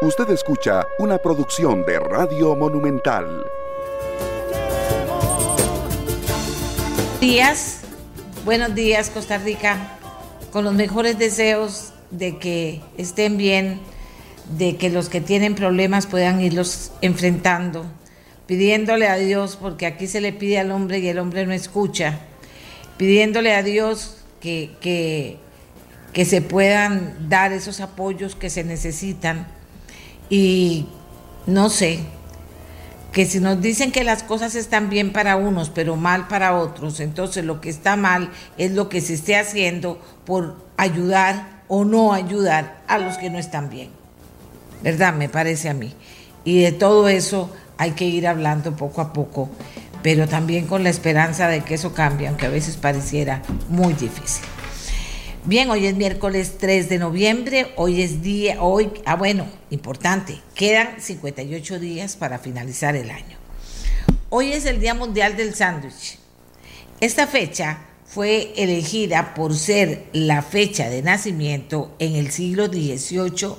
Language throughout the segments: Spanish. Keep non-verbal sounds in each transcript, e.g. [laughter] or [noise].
Usted escucha una producción de Radio Monumental. Días, buenos días Costa Rica, con los mejores deseos de que estén bien, de que los que tienen problemas puedan irlos enfrentando, pidiéndole a Dios, porque aquí se le pide al hombre y el hombre no escucha, pidiéndole a Dios que, que, que se puedan dar esos apoyos que se necesitan y no sé, que si nos dicen que las cosas están bien para unos, pero mal para otros, entonces lo que está mal es lo que se esté haciendo por ayudar o no ayudar a los que no están bien. ¿Verdad? Me parece a mí. Y de todo eso hay que ir hablando poco a poco, pero también con la esperanza de que eso cambie, aunque a veces pareciera muy difícil. Bien, hoy es miércoles 3 de noviembre, hoy es día, hoy, ah bueno, importante, quedan 58 días para finalizar el año. Hoy es el Día Mundial del Sándwich. Esta fecha fue elegida por ser la fecha de nacimiento en el siglo XVIII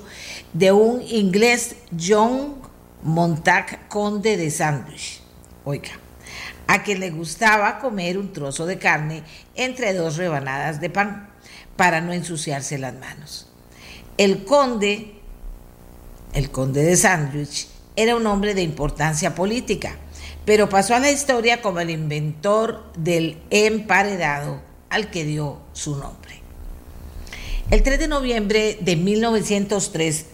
de un inglés John Montague Conde de Sandwich. Oiga, a quien le gustaba comer un trozo de carne entre dos rebanadas de pan para no ensuciarse las manos. El conde, el conde de Sandwich, era un hombre de importancia política, pero pasó a la historia como el inventor del emparedado al que dio su nombre. El 3 de noviembre de 1903,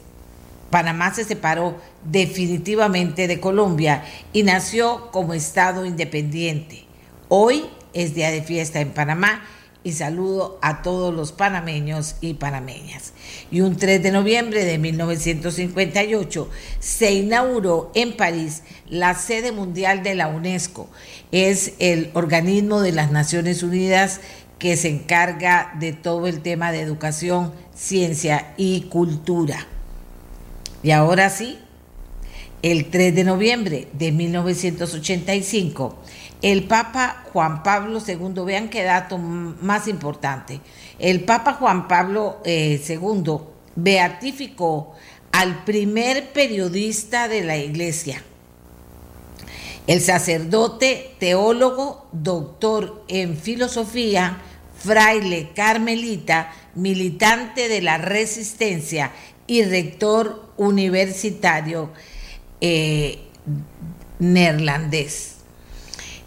Panamá se separó definitivamente de Colombia y nació como Estado independiente. Hoy es día de fiesta en Panamá y saludo a todos los panameños y panameñas. Y un 3 de noviembre de 1958 se inauguró en París la sede mundial de la UNESCO. Es el organismo de las Naciones Unidas que se encarga de todo el tema de educación, ciencia y cultura. Y ahora sí, el 3 de noviembre de 1985, el Papa Juan Pablo II, vean qué dato más importante, el Papa Juan Pablo II eh, beatificó al primer periodista de la iglesia, el sacerdote, teólogo, doctor en filosofía, fraile carmelita, militante de la resistencia y rector universitario eh, neerlandés.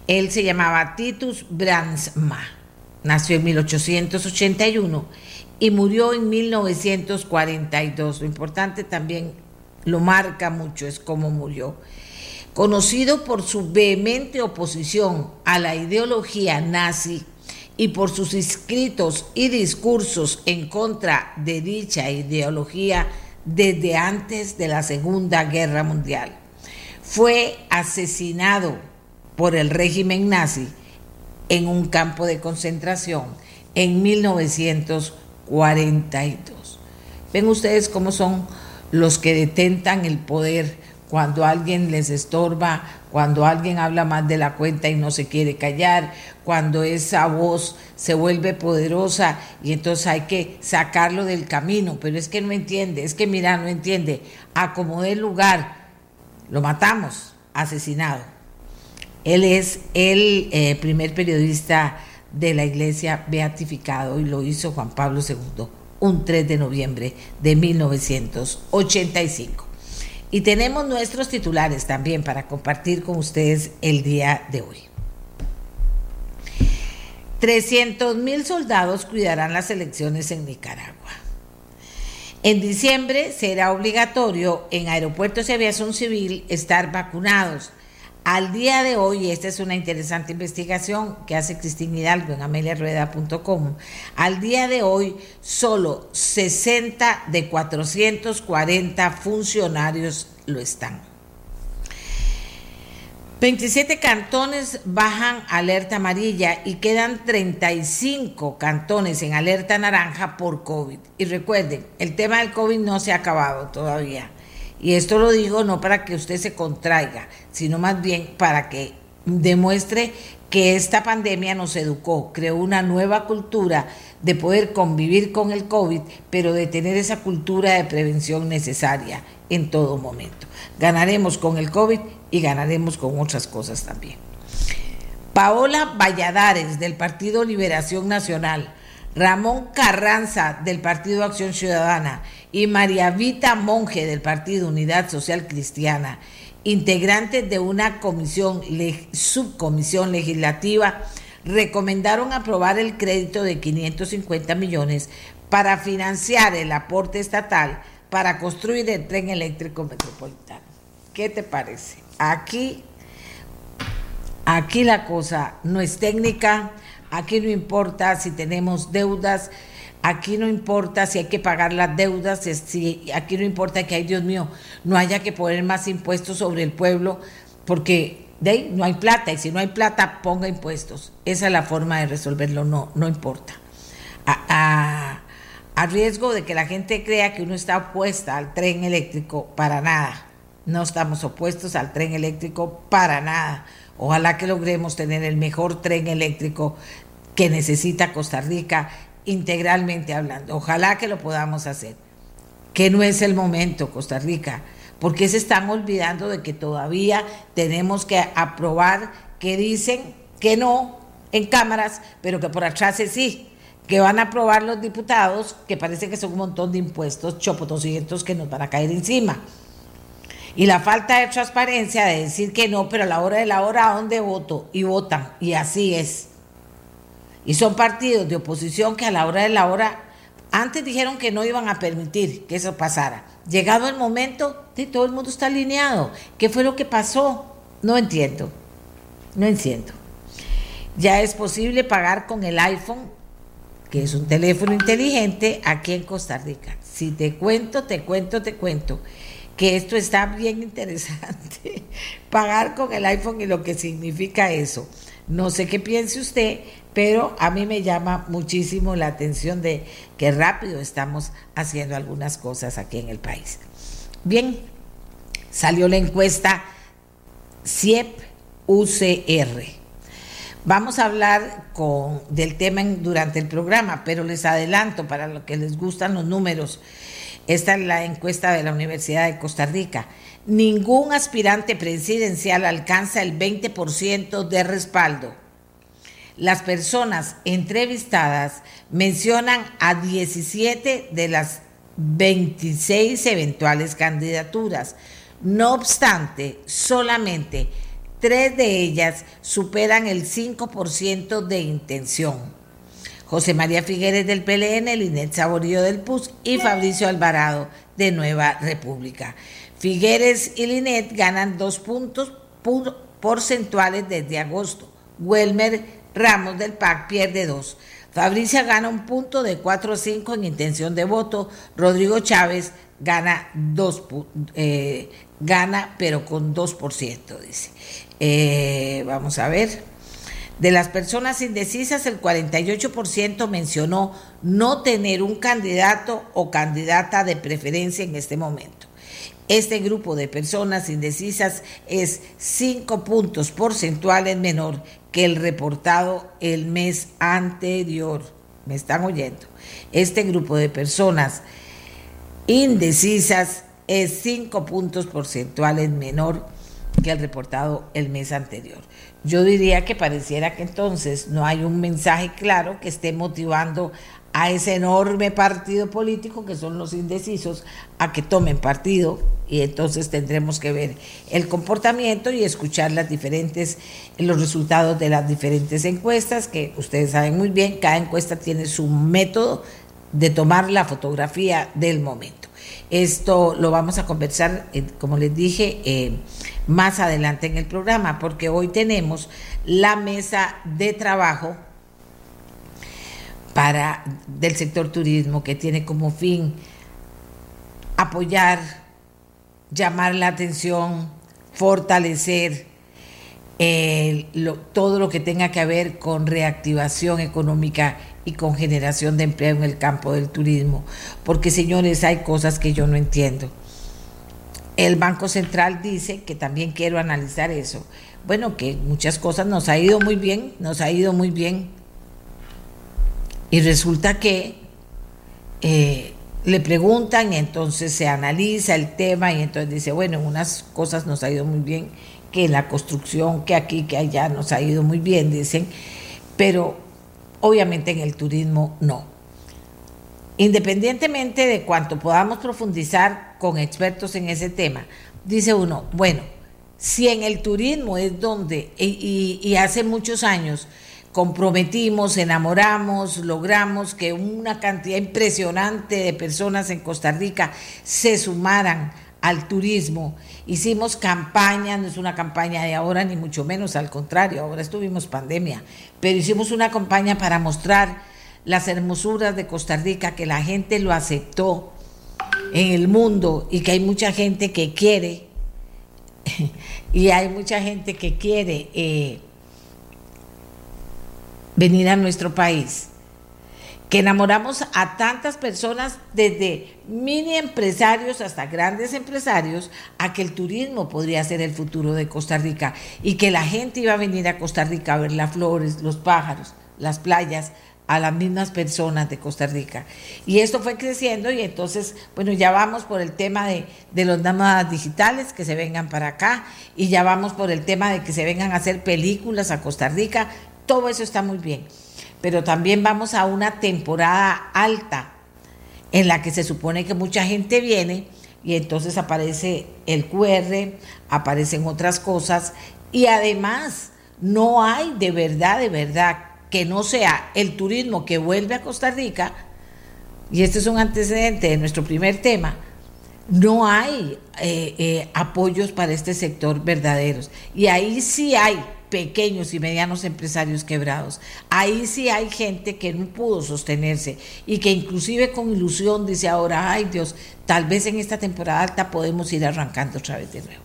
Él se llamaba Titus Brandsma, nació en 1881 y murió en 1942. Lo importante también lo marca mucho es cómo murió. Conocido por su vehemente oposición a la ideología nazi y por sus escritos y discursos en contra de dicha ideología desde antes de la Segunda Guerra Mundial. Fue asesinado por el régimen nazi en un campo de concentración en 1942. Ven ustedes cómo son los que detentan el poder cuando alguien les estorba, cuando alguien habla más de la cuenta y no se quiere callar, cuando esa voz se vuelve poderosa y entonces hay que sacarlo del camino, pero es que no entiende, es que mira, no entiende, acomode el lugar, lo matamos, asesinado. Él es el eh, primer periodista de la iglesia beatificado y lo hizo Juan Pablo II un 3 de noviembre de 1985. Y tenemos nuestros titulares también para compartir con ustedes el día de hoy. 300 mil soldados cuidarán las elecciones en Nicaragua. En diciembre será obligatorio en aeropuertos y aviación civil estar vacunados al día de hoy, esta es una interesante investigación que hace Cristina Hidalgo en ameliarueda.com. Al día de hoy, solo 60 de 440 funcionarios lo están. 27 cantones bajan alerta amarilla y quedan 35 cantones en alerta naranja por COVID. Y recuerden, el tema del COVID no se ha acabado todavía. Y esto lo digo no para que usted se contraiga, sino más bien para que demuestre que esta pandemia nos educó, creó una nueva cultura de poder convivir con el COVID, pero de tener esa cultura de prevención necesaria en todo momento. Ganaremos con el COVID y ganaremos con otras cosas también. Paola Valladares del Partido Liberación Nacional, Ramón Carranza del Partido Acción Ciudadana y María Vita Monge del Partido Unidad Social Cristiana integrantes de una comisión, subcomisión legislativa, recomendaron aprobar el crédito de 550 millones para financiar el aporte estatal para construir el tren eléctrico metropolitano. ¿Qué te parece? Aquí, aquí la cosa no es técnica, aquí no importa si tenemos deudas, Aquí no importa si hay que pagar las deudas, si, aquí no importa que, ay Dios mío, no haya que poner más impuestos sobre el pueblo, porque de ahí no hay plata, y si no hay plata, ponga impuestos. Esa es la forma de resolverlo, no, no importa. A, a riesgo de que la gente crea que uno está opuesta al tren eléctrico, para nada. No estamos opuestos al tren eléctrico para nada. Ojalá que logremos tener el mejor tren eléctrico que necesita Costa Rica integralmente hablando. Ojalá que lo podamos hacer. Que no es el momento, Costa Rica, porque se están olvidando de que todavía tenemos que aprobar que dicen que no en cámaras, pero que por atrás es sí, que van a aprobar los diputados, que parece que son un montón de impuestos chopotosientos que nos van a caer encima. Y la falta de transparencia de decir que no, pero a la hora de la hora, ¿a dónde voto? Y votan. Y así es. Y son partidos de oposición que a la hora de la hora, antes dijeron que no iban a permitir que eso pasara. Llegado el momento, todo el mundo está alineado. ¿Qué fue lo que pasó? No entiendo. No entiendo. Ya es posible pagar con el iPhone, que es un teléfono inteligente, aquí en Costa Rica. Si te cuento, te cuento, te cuento que esto está bien [laughs] interesante. Pagar con el iPhone y lo que significa eso. No sé qué piense usted, pero a mí me llama muchísimo la atención de que rápido estamos haciendo algunas cosas aquí en el país. Bien, salió la encuesta CIEP UCR. Vamos a hablar con, del tema durante el programa, pero les adelanto para los que les gustan los números. Esta es la encuesta de la Universidad de Costa Rica. Ningún aspirante presidencial alcanza el 20% de respaldo las personas entrevistadas mencionan a 17 de las 26 eventuales candidaturas. No obstante, solamente tres de ellas superan el 5% de intención. José María Figueres del PLN, Linet Saborío del PUS y Fabricio Alvarado de Nueva República. Figueres y Linet ganan dos puntos porcentuales desde agosto. Welmer Ramos del PAC pierde dos. Fabricia gana un punto de 4 a 5 en intención de voto. Rodrigo Chávez gana dos, eh, gana pero con 2%, dice. Eh, vamos a ver. De las personas indecisas, el 48% mencionó no tener un candidato o candidata de preferencia en este momento. Este grupo de personas indecisas es 5 puntos porcentuales menor que el reportado el mes anterior. ¿Me están oyendo? Este grupo de personas indecisas es 5 puntos porcentuales menor que el reportado el mes anterior. Yo diría que pareciera que entonces no hay un mensaje claro que esté motivando a ese enorme partido político que son los indecisos a que tomen partido y entonces tendremos que ver el comportamiento y escuchar las diferentes los resultados de las diferentes encuestas que ustedes saben muy bien cada encuesta tiene su método de tomar la fotografía del momento. Esto lo vamos a conversar eh, como les dije eh, más adelante en el programa porque hoy tenemos la mesa de trabajo para del sector turismo que tiene como fin apoyar, llamar la atención, fortalecer todo lo que tenga que ver con reactivación económica y con generación de empleo en el campo del turismo. Porque señores, hay cosas que yo no entiendo. el Banco Central dice que también quiero analizar eso. Bueno, que muchas cosas nos ha ido muy bien, nos ha ido muy bien. Y resulta que eh, le preguntan y entonces se analiza el tema y entonces dice, bueno, en unas cosas nos ha ido muy bien, que la construcción, que aquí, que allá nos ha ido muy bien, dicen, pero obviamente en el turismo no. Independientemente de cuánto podamos profundizar con expertos en ese tema, dice uno, bueno, si en el turismo es donde, y, hace muchos años, comprometimos, enamoramos, logramos que una cantidad impresionante de personas en Costa Rica se sumaran al turismo. Hicimos campaña, no es una campaña de ahora ni mucho menos, al contrario, ahora estuvimos pandemia, pero hicimos una campaña para mostrar las hermosuras de Costa Rica, que la gente lo aceptó en el mundo y que hay mucha gente que quiere, [laughs] y hay mucha gente que quiere eh, venir a nuestro país, que enamoramos a tantas personas, desde mini empresarios hasta grandes empresarios, a que el turismo podría ser el futuro de Costa Rica. Y que la gente iba a venir a Costa Rica a ver las flores, los pájaros, las playas, a las mismas personas de Costa Rica. Y esto fue creciendo y entonces, bueno, ya vamos por el tema de, de los nómadas digitales que se vengan para acá y ya vamos por el tema de que se vengan a hacer películas a Costa Rica todo eso está muy bien. Pero también vamos a una temporada alta en la que se supone que mucha gente viene y entonces aparece el QR, aparecen otras cosas y además no hay de verdad, de verdad, que no sea el turismo que vuelve a Costa Rica, y este es un antecedente de nuestro primer tema, no hay eh, eh, apoyos para este sector verdaderos. Y ahí sí hay pequeños y medianos empresarios quebrados. Ahí sí hay gente que no pudo sostenerse y que inclusive con ilusión dice ahora, ay Dios, tal vez en esta temporada alta podemos ir arrancando otra vez de nuevo.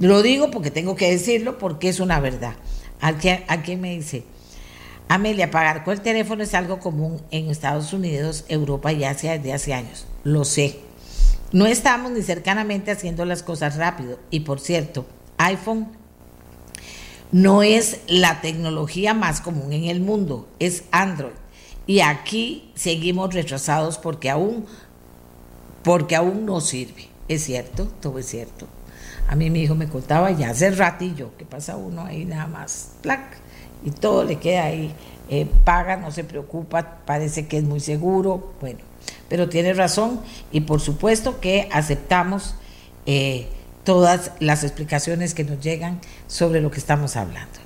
Lo digo porque tengo que decirlo porque es una verdad. Alguien, me dice, Amelia, pagar con el teléfono es algo común en Estados Unidos, Europa y Asia desde hace años. Lo sé. No estamos ni cercanamente haciendo las cosas rápido. Y por cierto, iPhone no es la tecnología más común en el mundo, es Android. Y aquí seguimos retrasados porque aún, porque aún no sirve. Es cierto, todo es cierto. A mí mi hijo me contaba ya hace ratillo que pasa uno ahí nada más, plac, y todo le queda ahí. Eh, paga, no se preocupa, parece que es muy seguro, bueno, pero tiene razón y por supuesto que aceptamos eh, todas las explicaciones que nos llegan sobre lo que estamos hablando.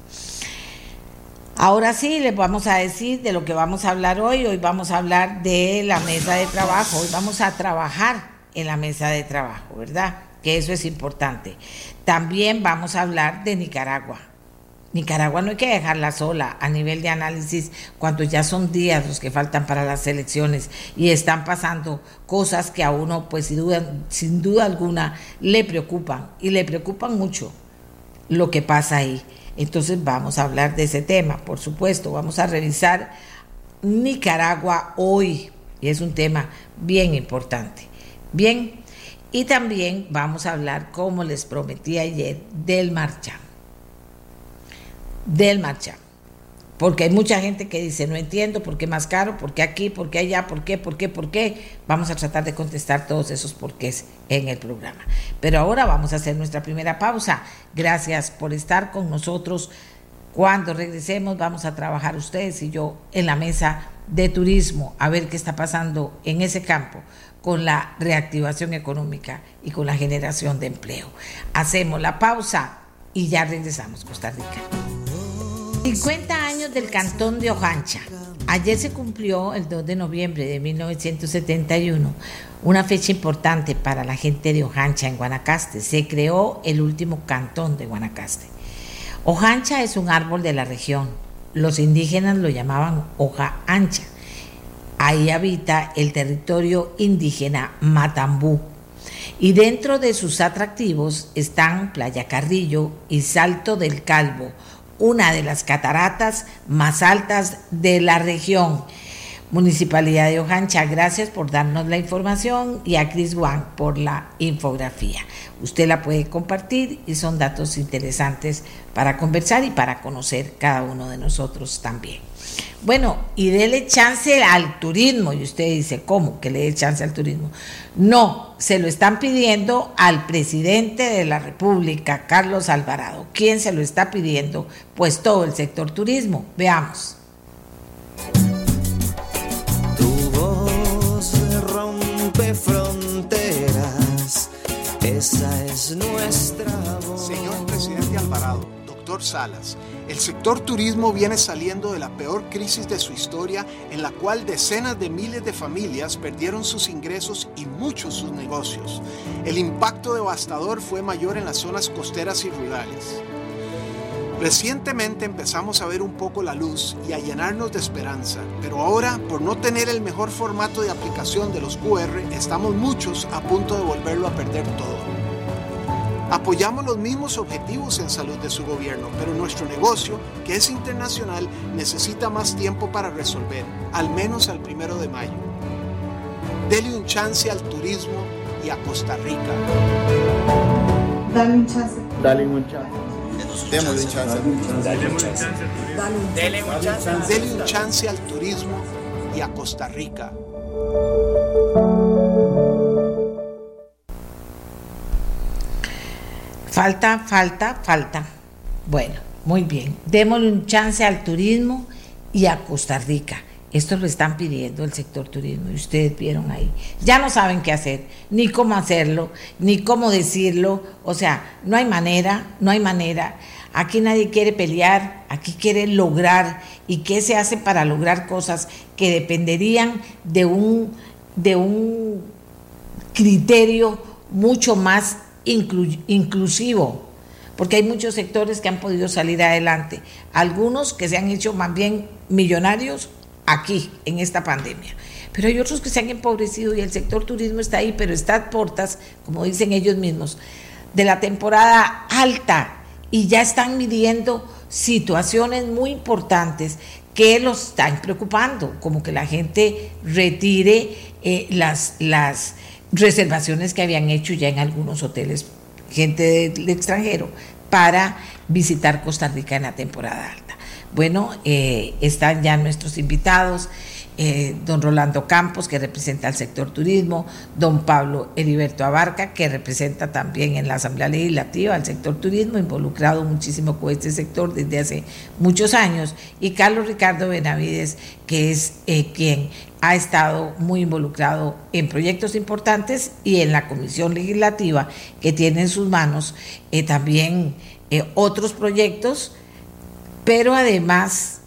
Ahora sí, les vamos a decir de lo que vamos a hablar hoy. Hoy vamos a hablar de la mesa de trabajo. Hoy vamos a trabajar en la mesa de trabajo, ¿verdad? Que eso es importante. También vamos a hablar de Nicaragua. Nicaragua no hay que dejarla sola a nivel de análisis cuando ya son días los que faltan para las elecciones y están pasando cosas que a uno pues sin duda, sin duda alguna le preocupan y le preocupan mucho lo que pasa ahí. Entonces vamos a hablar de ese tema, por supuesto, vamos a revisar Nicaragua hoy y es un tema bien importante. Bien, y también vamos a hablar, como les prometí ayer, del marcha del marcha. Porque hay mucha gente que dice, no entiendo por qué más caro, por qué aquí, por qué allá, por qué, por qué, por qué. Vamos a tratar de contestar todos esos porqués en el programa. Pero ahora vamos a hacer nuestra primera pausa. Gracias por estar con nosotros. Cuando regresemos vamos a trabajar ustedes y yo en la mesa de turismo a ver qué está pasando en ese campo con la reactivación económica y con la generación de empleo. Hacemos la pausa y ya regresamos, Costa Rica. 50 años del Cantón de Ojancha. Ayer se cumplió el 2 de noviembre de 1971, una fecha importante para la gente de Ojancha en Guanacaste. Se creó el último cantón de Guanacaste. Ojancha es un árbol de la región. Los indígenas lo llamaban hoja ancha. Ahí habita el territorio indígena Matambú. Y dentro de sus atractivos están Playa Carrillo y Salto del Calvo, una de las cataratas más altas de la región. Municipalidad de Ojancha, gracias por darnos la información y a Chris Wang por la infografía. Usted la puede compartir y son datos interesantes para conversar y para conocer cada uno de nosotros también. Bueno, y dele chance al turismo. Y usted dice, ¿cómo que le dé chance al turismo? No, se lo están pidiendo al presidente de la República, Carlos Alvarado. ¿Quién se lo está pidiendo? Pues todo el sector turismo. Veamos. rompe fronteras. Esa es nuestra voz. Señor presidente Alvarado, Salas, el sector turismo viene saliendo de la peor crisis de su historia en la cual decenas de miles de familias perdieron sus ingresos y muchos sus negocios. El impacto devastador fue mayor en las zonas costeras y rurales. Recientemente empezamos a ver un poco la luz y a llenarnos de esperanza, pero ahora, por no tener el mejor formato de aplicación de los QR, estamos muchos a punto de volverlo a perder todo. Apoyamos los mismos objetivos en salud de su gobierno, pero nuestro negocio, que es internacional, necesita más tiempo para resolver, al menos al primero de mayo. Dele un chance al turismo y a Costa Rica. Dale un chance. Dale un chance. Dele un chance. Dele un chance al turismo y a Costa Rica. Falta, falta, falta. Bueno, muy bien. Démosle un chance al turismo y a Costa Rica. Esto lo están pidiendo el sector turismo y ustedes vieron ahí. Ya no saben qué hacer, ni cómo hacerlo, ni cómo decirlo. O sea, no hay manera, no hay manera. Aquí nadie quiere pelear, aquí quiere lograr. ¿Y qué se hace para lograr cosas que dependerían de un, de un criterio mucho más inclusivo? Porque hay muchos sectores que han podido salir adelante. Algunos que se han hecho más bien millonarios aquí, en esta pandemia. Pero hay otros que se han empobrecido y el sector turismo está ahí, pero está a portas, como dicen ellos mismos, de la temporada alta y ya están midiendo situaciones muy importantes que los están preocupando, como que la gente retire eh, las, las reservaciones que habían hecho ya en algunos hoteles, gente del extranjero, para visitar Costa Rica en la temporada alta. Bueno, eh, están ya nuestros invitados. Eh, don Rolando Campos, que representa al sector turismo, don Pablo Heriberto Abarca, que representa también en la Asamblea Legislativa al sector turismo, involucrado muchísimo con este sector desde hace muchos años, y Carlos Ricardo Benavides, que es eh, quien ha estado muy involucrado en proyectos importantes y en la Comisión Legislativa, que tiene en sus manos también otros proyectos pero además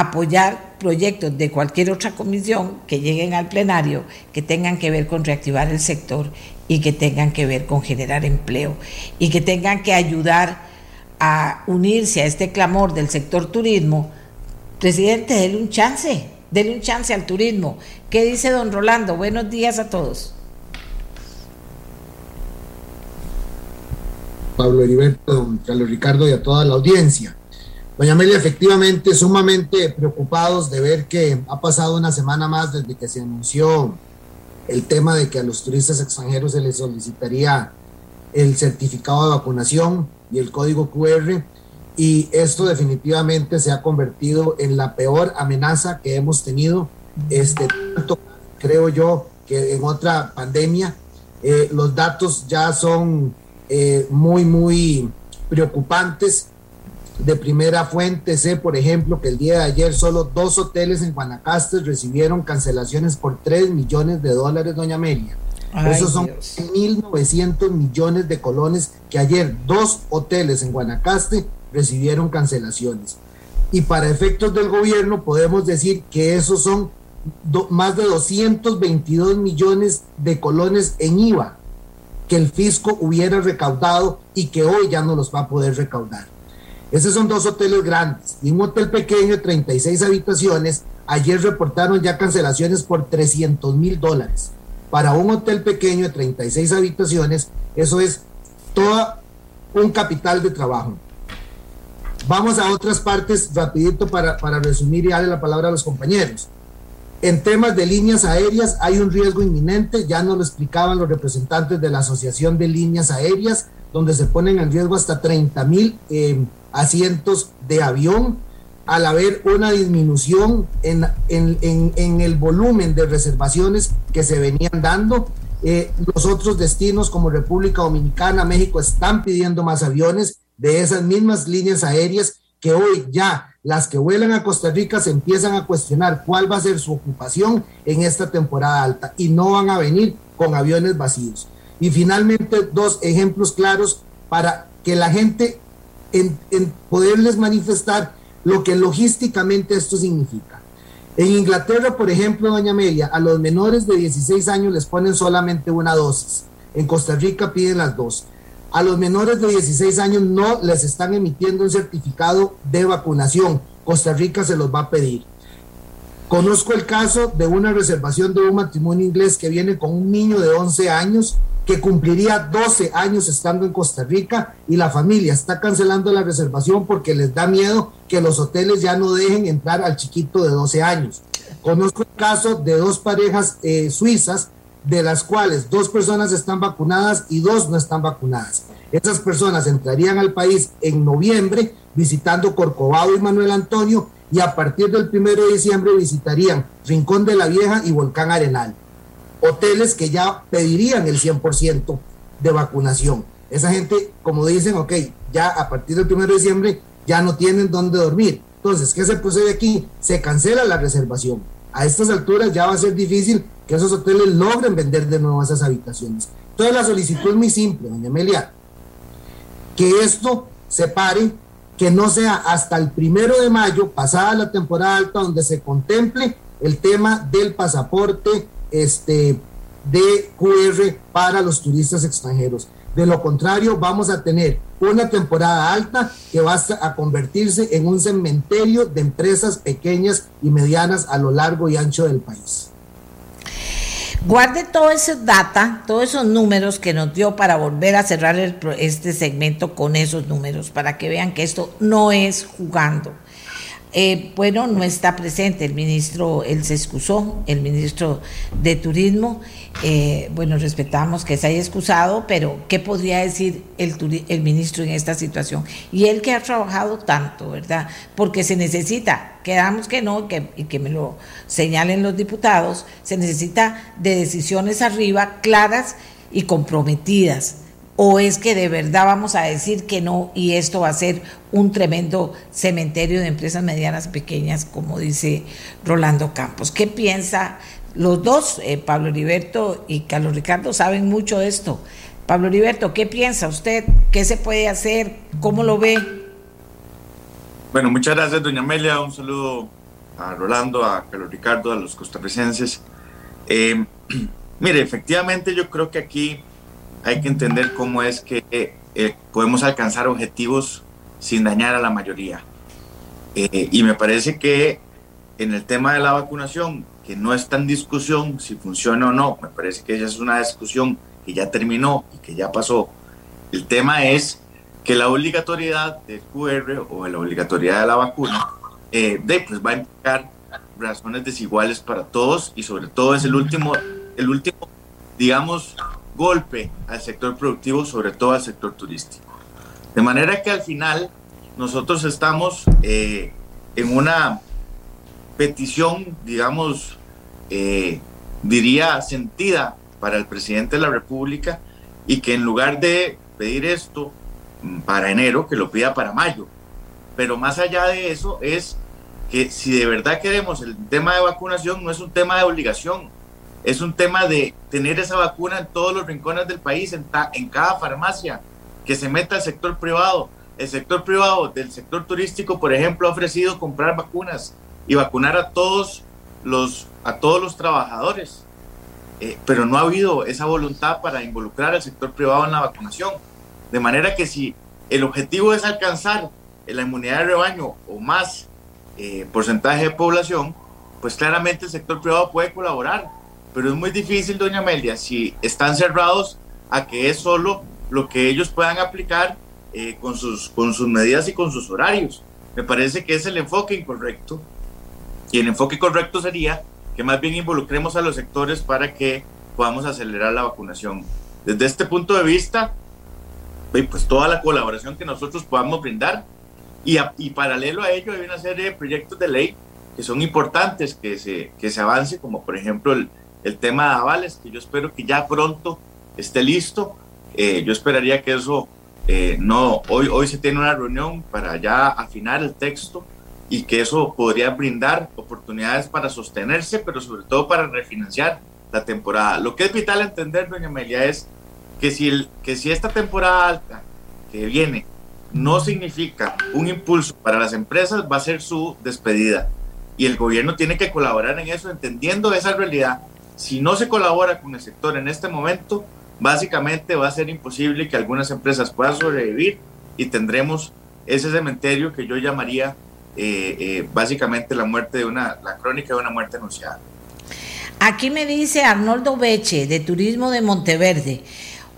apoyar proyectos de cualquier otra comisión que lleguen al plenario que tengan que ver con reactivar el sector y que tengan que ver con generar empleo y que tengan que ayudar a unirse a este clamor del sector turismo. Presidente, déle un chance, déle un chance al turismo. ¿Qué dice don Rolando? Buenos días a todos. Pablo Heriberto, don Carlos Ricardo y a toda la audiencia. Doña Amelia, efectivamente, sumamente preocupados de ver que ha pasado una semana más desde que se anunció el tema de que a los turistas extranjeros se les solicitaría el certificado de vacunación y el código QR. Y esto definitivamente se ha convertido en la peor amenaza que hemos tenido, este, tanto creo yo que en otra pandemia. Eh, los datos ya son eh, muy, muy preocupantes de primera fuente sé, por ejemplo, que el día de ayer solo dos hoteles en Guanacaste recibieron cancelaciones por 3 millones de dólares, doña Amelia. Esos son 1.900 millones de colones que ayer dos hoteles en Guanacaste recibieron cancelaciones. Y para efectos del gobierno podemos decir que esos son más de 222 millones de colones en IVA que el fisco hubiera recaudado y que hoy ya no los va a poder recaudar. Esos son dos hoteles grandes y un hotel pequeño de 36 habitaciones. Ayer reportaron ya cancelaciones por 300 mil dólares. Para un hotel pequeño de 36 habitaciones, eso es todo un capital de trabajo. Vamos a otras partes rapidito para, para resumir y darle la palabra a los compañeros. En temas de líneas aéreas hay un riesgo inminente, ya nos lo explicaban los representantes de la Asociación de Líneas Aéreas, donde se ponen en riesgo hasta 30 mil eh, asientos de avión al haber una disminución en, en, el volumen de reservaciones que se venían dando. Eh, los otros destinos como República Dominicana, México están pidiendo más aviones de esas mismas líneas aéreas que hoy ya las que vuelan a Costa Rica se empiezan a cuestionar cuál va a ser su ocupación en esta temporada alta y no van a venir con aviones vacíos. Y finalmente, dos ejemplos claros para que la gente en, poderles manifestar lo que logísticamente esto significa. En Inglaterra, por ejemplo, doña Amelia, a los menores de 16 años les ponen solamente una dosis. En Costa Rica piden las dos. A los menores de 16 años no les están emitiendo un certificado de vacunación. Costa Rica se los va a pedir. Conozco el caso de una reservación de un matrimonio inglés que viene con un niño de 11 años que cumpliría 12 años estando en Costa Rica y la familia está cancelando la reservación porque les da miedo que los hoteles ya no dejen entrar al chiquito de 12 años. Conozco el caso de dos parejas eh, suizas de las cuales dos personas están vacunadas y dos no están vacunadas. Esas personas entrarían al país en noviembre visitando Corcovado y Manuel Antonio y a partir del primero de diciembre visitarían Rincón de la Vieja y Volcán Arenal hoteles que ya pedirían el 100% de vacunación. Esa gente, como dicen, ok, ya a partir del 1 de diciembre ya no tienen dónde dormir. Entonces, ¿qué se procede aquí? Se cancela la reservación. A estas alturas ya va a ser difícil que esos hoteles logren vender de nuevo esas habitaciones. Entonces, la solicitud es muy simple, doña Amelia. Que esto se pare, que no sea hasta el primero de mayo, pasada la temporada alta, donde se contemple el tema del pasaporte este, de QR para los turistas extranjeros. De lo contrario, vamos a tener una temporada alta que va a convertirse en un cementerio de empresas pequeñas y medianas a lo largo y ancho del país. Guarde todo ese data, todos esos números que nos dio para volver a cerrar este segmento con esos números, para que vean que esto no es jugando. Eh, bueno, no está presente el ministro, él se excusó, el ministro de Turismo. Eh, bueno, respetamos que se haya excusado, pero ¿qué podría decir el, el ministro en esta situación? Y él que ha trabajado tanto, ¿verdad? Porque se necesita, quedamos que no, que, y que me lo señalen los diputados, se necesita de decisiones arriba claras y comprometidas ¿O es que de verdad vamos a decir que no y esto va a ser un tremendo cementerio de empresas medianas pequeñas, como dice Rolando Campos? ¿Qué piensa? Los dos, eh, Pablo Heriberto y Carlos Ricardo, saben mucho de esto. Pablo Heriberto, ¿qué piensa usted? ¿Qué se puede hacer? ¿Cómo lo ve? Bueno, muchas gracias, doña Amelia. Un saludo a Rolando, a Carlos Ricardo, a los costarricenses. Eh, [clears throat] mire, efectivamente yo creo que aquí hay que entender cómo es que eh, podemos alcanzar objetivos sin dañar a la mayoría. Eh, y me parece que en el tema de la vacunación, que no está en discusión si funciona o no, me parece que esa es una discusión que ya terminó y que ya pasó. El tema es que la obligatoriedad del QR o la obligatoriedad de la vacuna eh, de, pues va a implicar razones desiguales para todos y sobre todo es el último, el último, digamos, golpe al sector productivo, sobre todo al sector turístico. De manera que al final nosotros estamos eh, en una petición, digamos, eh, diría sentida para el presidente de la República y que en lugar de pedir esto mm, para enero, que lo pida para mayo. Pero más allá de eso es que si de verdad queremos el tema de vacunación, no es un tema de obligación, es un tema de tener esa vacuna en todos los rincones del país, en, cada farmacia, que se meta el sector privado. El sector privado del sector turístico, por ejemplo, ha ofrecido comprar vacunas y vacunar a todos los, a todos los trabajadores. Eh, pero no ha habido esa voluntad para involucrar al sector privado en la vacunación. De manera que si el objetivo es alcanzar la inmunidad de rebaño o más eh, porcentaje de población, pues claramente el sector privado puede colaborar pero es muy difícil, doña Amelia, si están cerrados a que es solo lo que ellos puedan aplicar eh, con, sus, con sus medidas y con sus horarios. Me parece que es el enfoque incorrecto. Y el enfoque correcto sería que más bien involucremos a los sectores para que podamos acelerar la vacunación. Desde este punto de vista, pues toda la colaboración que nosotros podamos brindar y, y paralelo a ello hay una serie de proyectos de ley que son importantes que se, que se avance, como por ejemplo el, el tema de avales, que yo espero que ya pronto esté listo. Eh, yo esperaría que eso eh, no, hoy, hoy se tiene una reunión para ya afinar el texto y que eso podría brindar oportunidades para sostenerse, pero sobre todo para refinanciar la temporada. Lo que es vital entender, doña Amelia, es que si, el, que si esta temporada alta que viene no significa un impulso para las empresas, va a ser su despedida. Y el gobierno tiene que colaborar en eso, entendiendo esa realidad. Si no se colabora con el sector en este momento, básicamente va a ser imposible que algunas empresas puedan sobrevivir y tendremos ese cementerio que yo llamaría eh, eh, básicamente la muerte de una, la crónica de una muerte anunciada. Aquí me dice Arnoldo Beche, de Turismo de Monteverde,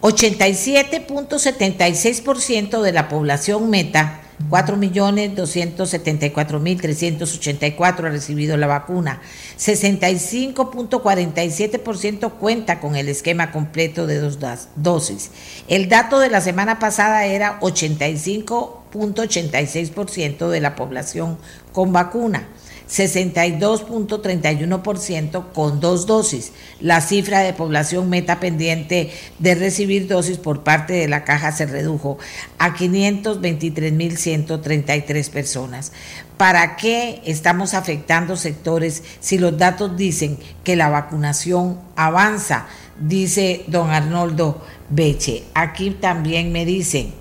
87.76% de la población meta 4.274.384 ha recibido la vacuna. 65.47% cuenta con el esquema completo de dos dosis. El dato de la semana pasada era 85.86% de la población con vacuna. 62.31% con dos dosis. La cifra de población meta pendiente de recibir dosis por parte de la caja se redujo a 523.133 personas. ¿Para qué estamos afectando sectores si los datos dicen que la vacunación avanza? Dice don Arnoldo Beche. Aquí también me dicen,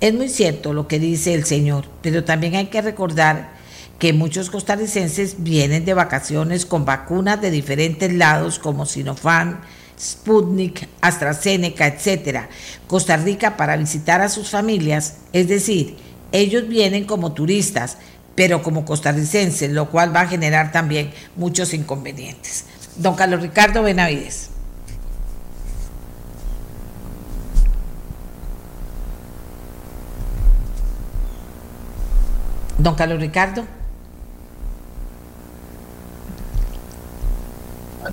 es muy cierto lo que dice el señor, pero también hay que recordar que muchos costarricenses vienen de vacaciones con vacunas de diferentes lados como Sinopharm, Sputnik, AstraZeneca, etcétera, Costa Rica para visitar a sus familias, es decir, ellos vienen como turistas, pero como costarricenses, lo cual va a generar también muchos inconvenientes. Don Carlos Ricardo Benavides. Don Carlos Ricardo.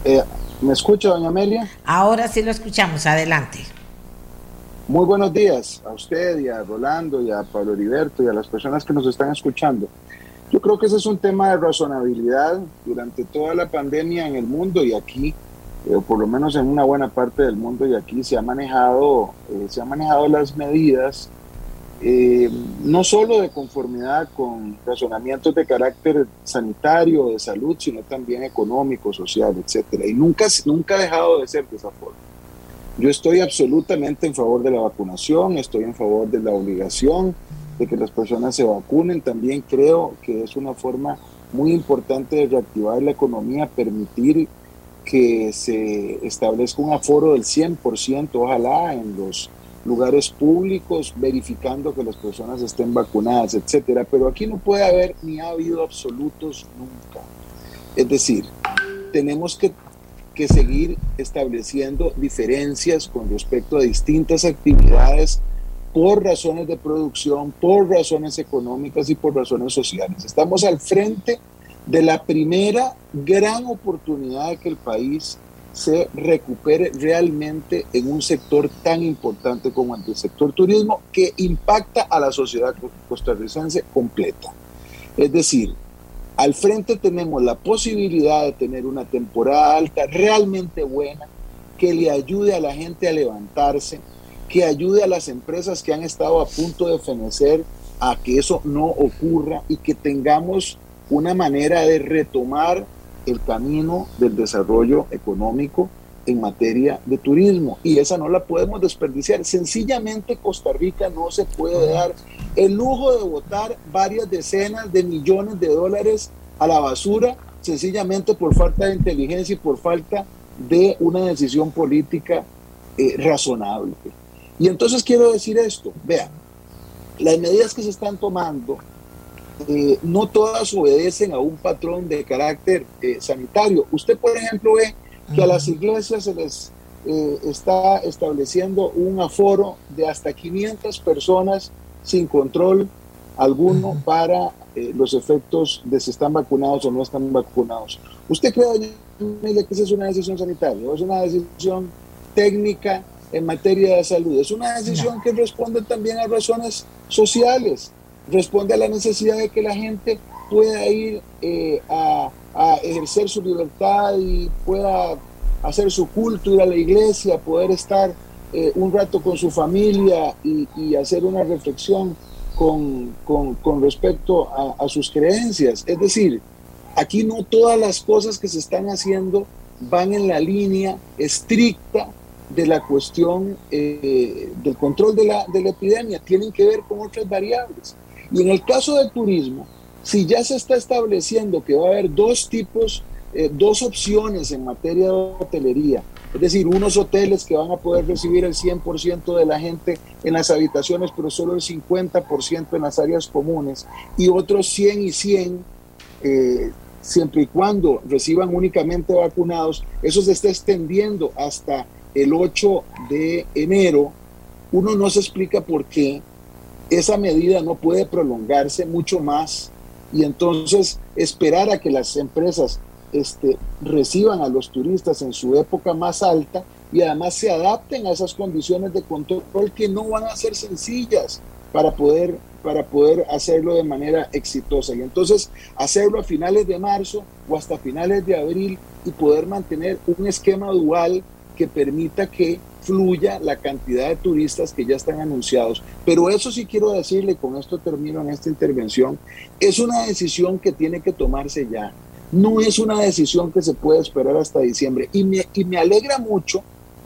Eh, ¿Me escucha, doña Amelia? Ahora sí lo escuchamos, adelante. Muy buenos días a usted y a Rolando y a Pablo Heriberto y a las personas que nos están escuchando. Yo creo que ese es un tema de razonabilidad durante toda la pandemia en el mundo y aquí, eh, o por lo menos en una buena parte del mundo y aquí se ha manejado, eh, se han manejado las medidas eh, no solo de conformidad con razonamientos de carácter sanitario, de salud, sino también económico, social, etcétera. Y nunca, nunca ha dejado de ser de esa forma. Yo estoy absolutamente en favor de la vacunación, estoy en favor de la obligación de que las personas se vacunen. También creo que es una forma muy importante de reactivar la economía, permitir que se establezca un aforo del 100%, ojalá, en los lugares públicos, verificando que las personas estén vacunadas, etcétera. Pero aquí no puede haber ni ha habido absolutos nunca. Es decir, tenemos que, que seguir estableciendo diferencias con respecto a distintas actividades por razones de producción, por razones económicas y por razones sociales. Estamos al frente de la primera gran oportunidad que el país se recupere realmente en un sector tan importante como el sector turismo que impacta a la sociedad costarricense completa. Es decir, al frente tenemos la posibilidad de tener una temporada alta realmente buena que le ayude a la gente a levantarse, que ayude a las empresas que han estado a punto de fenecer a que eso no ocurra y que tengamos una manera de retomar el camino del desarrollo económico en materia de turismo y esa no la podemos desperdiciar. Sencillamente Costa Rica no se puede dar el lujo de votar varias decenas de millones de dólares a la basura sencillamente por falta de inteligencia y por falta de una decisión política eh, razonable. Y entonces quiero decir esto, vean, las medidas que se están tomando eh, no todas obedecen a un patrón de carácter eh, sanitario. Usted, por ejemplo, ve que a las iglesias se les eh, está estableciendo un aforo de hasta 500 personas sin control alguno para los efectos de si están vacunados o no están vacunados. ¿Usted cree, doña Emilia, que esa es una decisión sanitaria o es una decisión técnica en materia de salud? Es una decisión que responde también a razones sociales, responde a la necesidad de que la gente pueda ir eh, a, ejercer su libertad y pueda hacer su culto, ir a la iglesia, poder estar eh, un rato con su familia y, hacer una reflexión con, con, respecto a, a, sus creencias. Es decir, aquí no todas las cosas que se están haciendo van en la línea estricta de la cuestión eh, del control de la, de la epidemia, tienen que ver con otras variables. Y en el caso del turismo, si ya se está estableciendo que va a haber dos tipos, eh, dos opciones en materia de hotelería, es decir, unos hoteles que van a poder recibir el 100% de la gente en las habitaciones, pero solo el 50% en las áreas comunes, y otros 100 y 100, eh, siempre y cuando reciban únicamente vacunados, eso se está extendiendo hasta el 8 de enero. Uno no se explica por qué esa medida no puede prolongarse mucho más y entonces esperar a que las empresas este, reciban a los turistas en su época más alta y además se adapten a esas condiciones de control que no van a ser sencillas para poder, para poder hacerlo de manera exitosa. Y entonces hacerlo a finales de marzo o hasta finales de abril y poder mantener un esquema dual que permita que fluya la cantidad de turistas que ya están anunciados. Pero eso sí quiero decirle, con esto termino en esta intervención, es una decisión que tiene que tomarse ya. No es una decisión que se puede esperar hasta diciembre. Y me, y me alegra mucho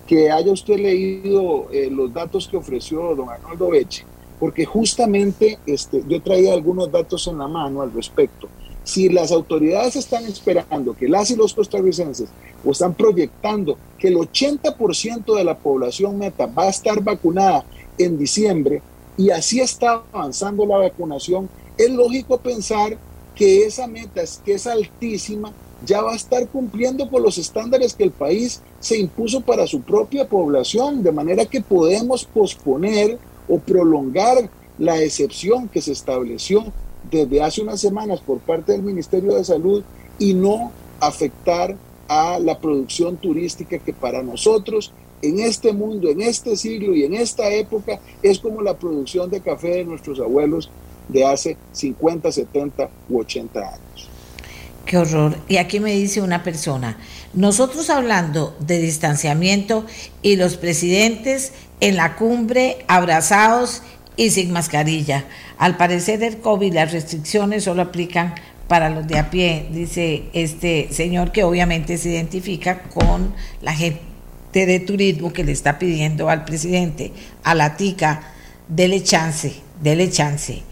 que haya usted leído eh, los datos que ofreció don Arnoldo Beche, porque justamente este, yo traía algunos datos en la mano al respecto. Si las autoridades están esperando que las y los costarricenses o están proyectando que el 80% de la población meta va a estar vacunada en diciembre y así está avanzando la vacunación, es lógico pensar que esa meta, que es altísima, ya va a estar cumpliendo con los estándares que el país se impuso para su propia población, de manera que podemos posponer o prolongar la excepción que se estableció desde hace unas semanas por parte del Ministerio de Salud y no afectar a la producción turística que para nosotros en este mundo, en este siglo y en esta época es como la producción de café de nuestros abuelos de hace 50, 70 u 80 años. Qué horror. Y aquí me dice una persona, nosotros hablando de distanciamiento y los presidentes en la cumbre abrazados y sin mascarilla. Al parecer el COVID, las restricciones solo aplican para los de a pie, dice este señor que obviamente se identifica con la gente de turismo que le está pidiendo al presidente, a la TICA, dele chance, dele chance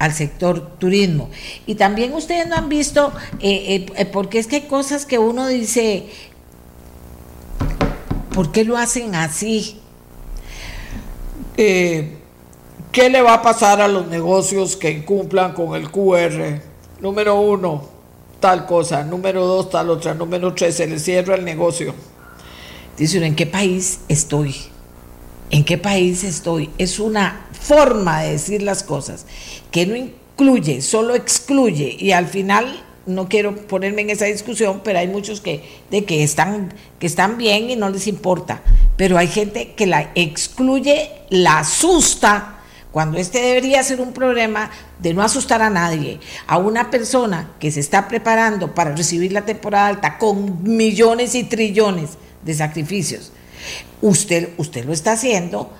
al sector turismo. Y también ustedes no han visto, eh, eh, porque es que hay cosas que uno dice, ¿por qué lo hacen así? Eh, ¿Qué le va a pasar a los negocios que incumplan con el QR? Número uno, tal cosa. Número dos, tal otra. Número tres, se le cierra el negocio. Dice uno, ¿en qué país estoy? ¿En qué país estoy? Es una forma de decir las cosas que no incluye, solo excluye y al final no quiero ponerme en esa discusión, pero hay muchos que de que están que están bien y no les importa, pero hay gente que la excluye, la asusta cuando este debería ser un problema de no asustar a nadie, a una persona que se está preparando para recibir la temporada alta con millones y trillones de sacrificios, usted, usted lo está haciendo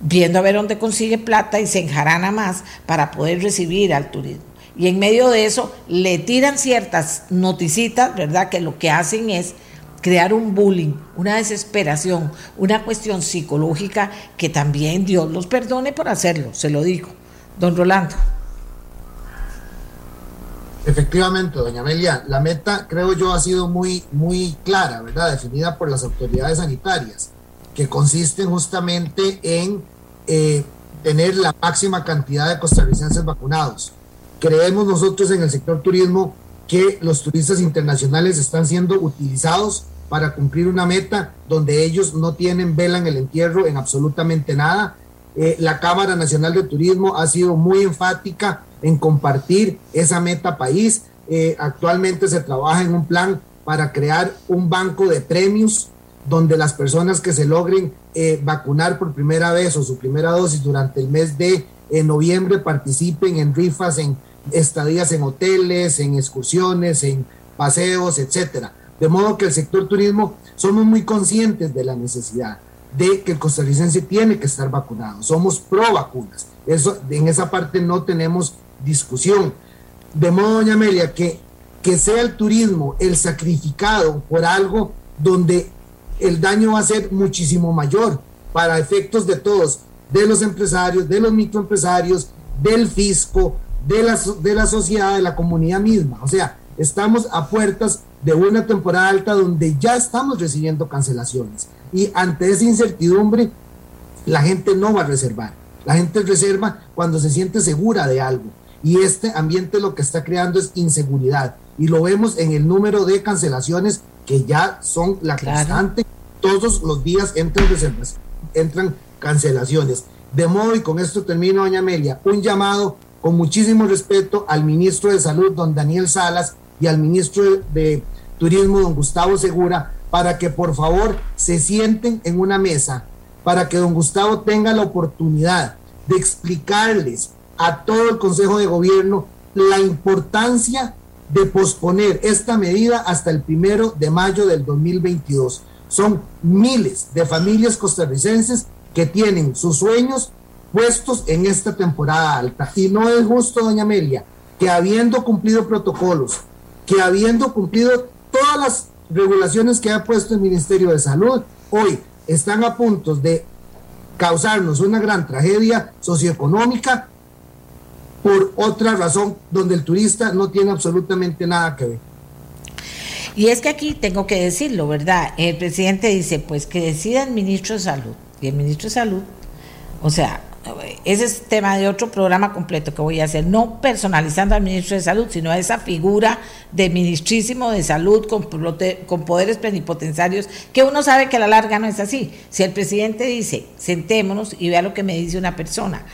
viendo a ver dónde consigue plata y se enjarana más para poder recibir al turismo. Y en medio de eso le tiran ciertas noticitas, ¿verdad? Que lo que hacen es crear un bullying, una desesperación, una cuestión psicológica que también Dios los perdone por hacerlo, se lo digo. Don Rolando. Efectivamente, doña Amelia, la meta creo yo ha sido muy, muy clara, ¿verdad? Definida por las autoridades sanitarias, que consiste justamente en eh, tener la máxima cantidad de costarricenses vacunados. Creemos nosotros en el sector turismo que los turistas internacionales están siendo utilizados para cumplir una meta donde ellos no tienen vela en el entierro en absolutamente nada eh, la Cámara Nacional de Turismo ha sido muy enfática en compartir esa meta país. Eh, actualmente se trabaja en un plan para crear un banco de premios donde las personas que se logren eh, vacunar por primera vez o su primera dosis durante el mes de noviembre participen en rifas, en estadías en hoteles, en excursiones, en paseos, etcétera. De modo que el sector turismo somos muy conscientes de la necesidad de que el costarricense tiene que estar vacunado. Somos pro vacunas. Eso, en esa parte no tenemos discusión. De modo, doña Amelia, que, que sea el turismo el sacrificado por algo donde el daño va a ser muchísimo mayor para efectos de todos, de los empresarios, de los microempresarios, del fisco, de la, de la sociedad, de la comunidad misma. O sea, estamos a puertas de una temporada alta donde ya estamos recibiendo cancelaciones. Y ante esa incertidumbre, la gente no va a reservar. La gente reserva cuando se siente segura de algo. Y este ambiente lo que está creando es inseguridad. Y lo vemos en el número de cancelaciones que ya son la constante. Todos los días entran reservas, entran cancelaciones. De modo, y con esto termino, doña Amelia, un llamado con muchísimo respeto al ministro de Salud, don Daniel Salas, y al ministro de Turismo, don Gustavo Segura, para que por favor se sienten en una mesa, para que don Gustavo tenga la oportunidad de explicarles a todo el Consejo de Gobierno la importancia de posponer esta medida hasta el primero de mayo del 2022. Son miles de familias costarricenses que tienen sus sueños puestos en esta temporada alta. Y no es justo, doña Amelia, que habiendo cumplido protocolos, que habiendo cumplido todas las regulaciones que ha puesto el Ministerio de Salud, hoy están a punto de causarnos una gran tragedia socioeconómica por otra razón donde el turista no tiene absolutamente nada que ver. Y es que aquí tengo que decirlo, ¿verdad? El presidente dice, pues que decida el ministro de Salud. Y el ministro de Salud, o sea, ese es tema de otro programa completo que voy a hacer, no personalizando al ministro de Salud, sino a esa figura de ministrísimo de Salud con, poderes plenipotenciarios, que uno sabe que a la larga no es así. Si el presidente dice, sentémonos y vea lo que me dice una persona,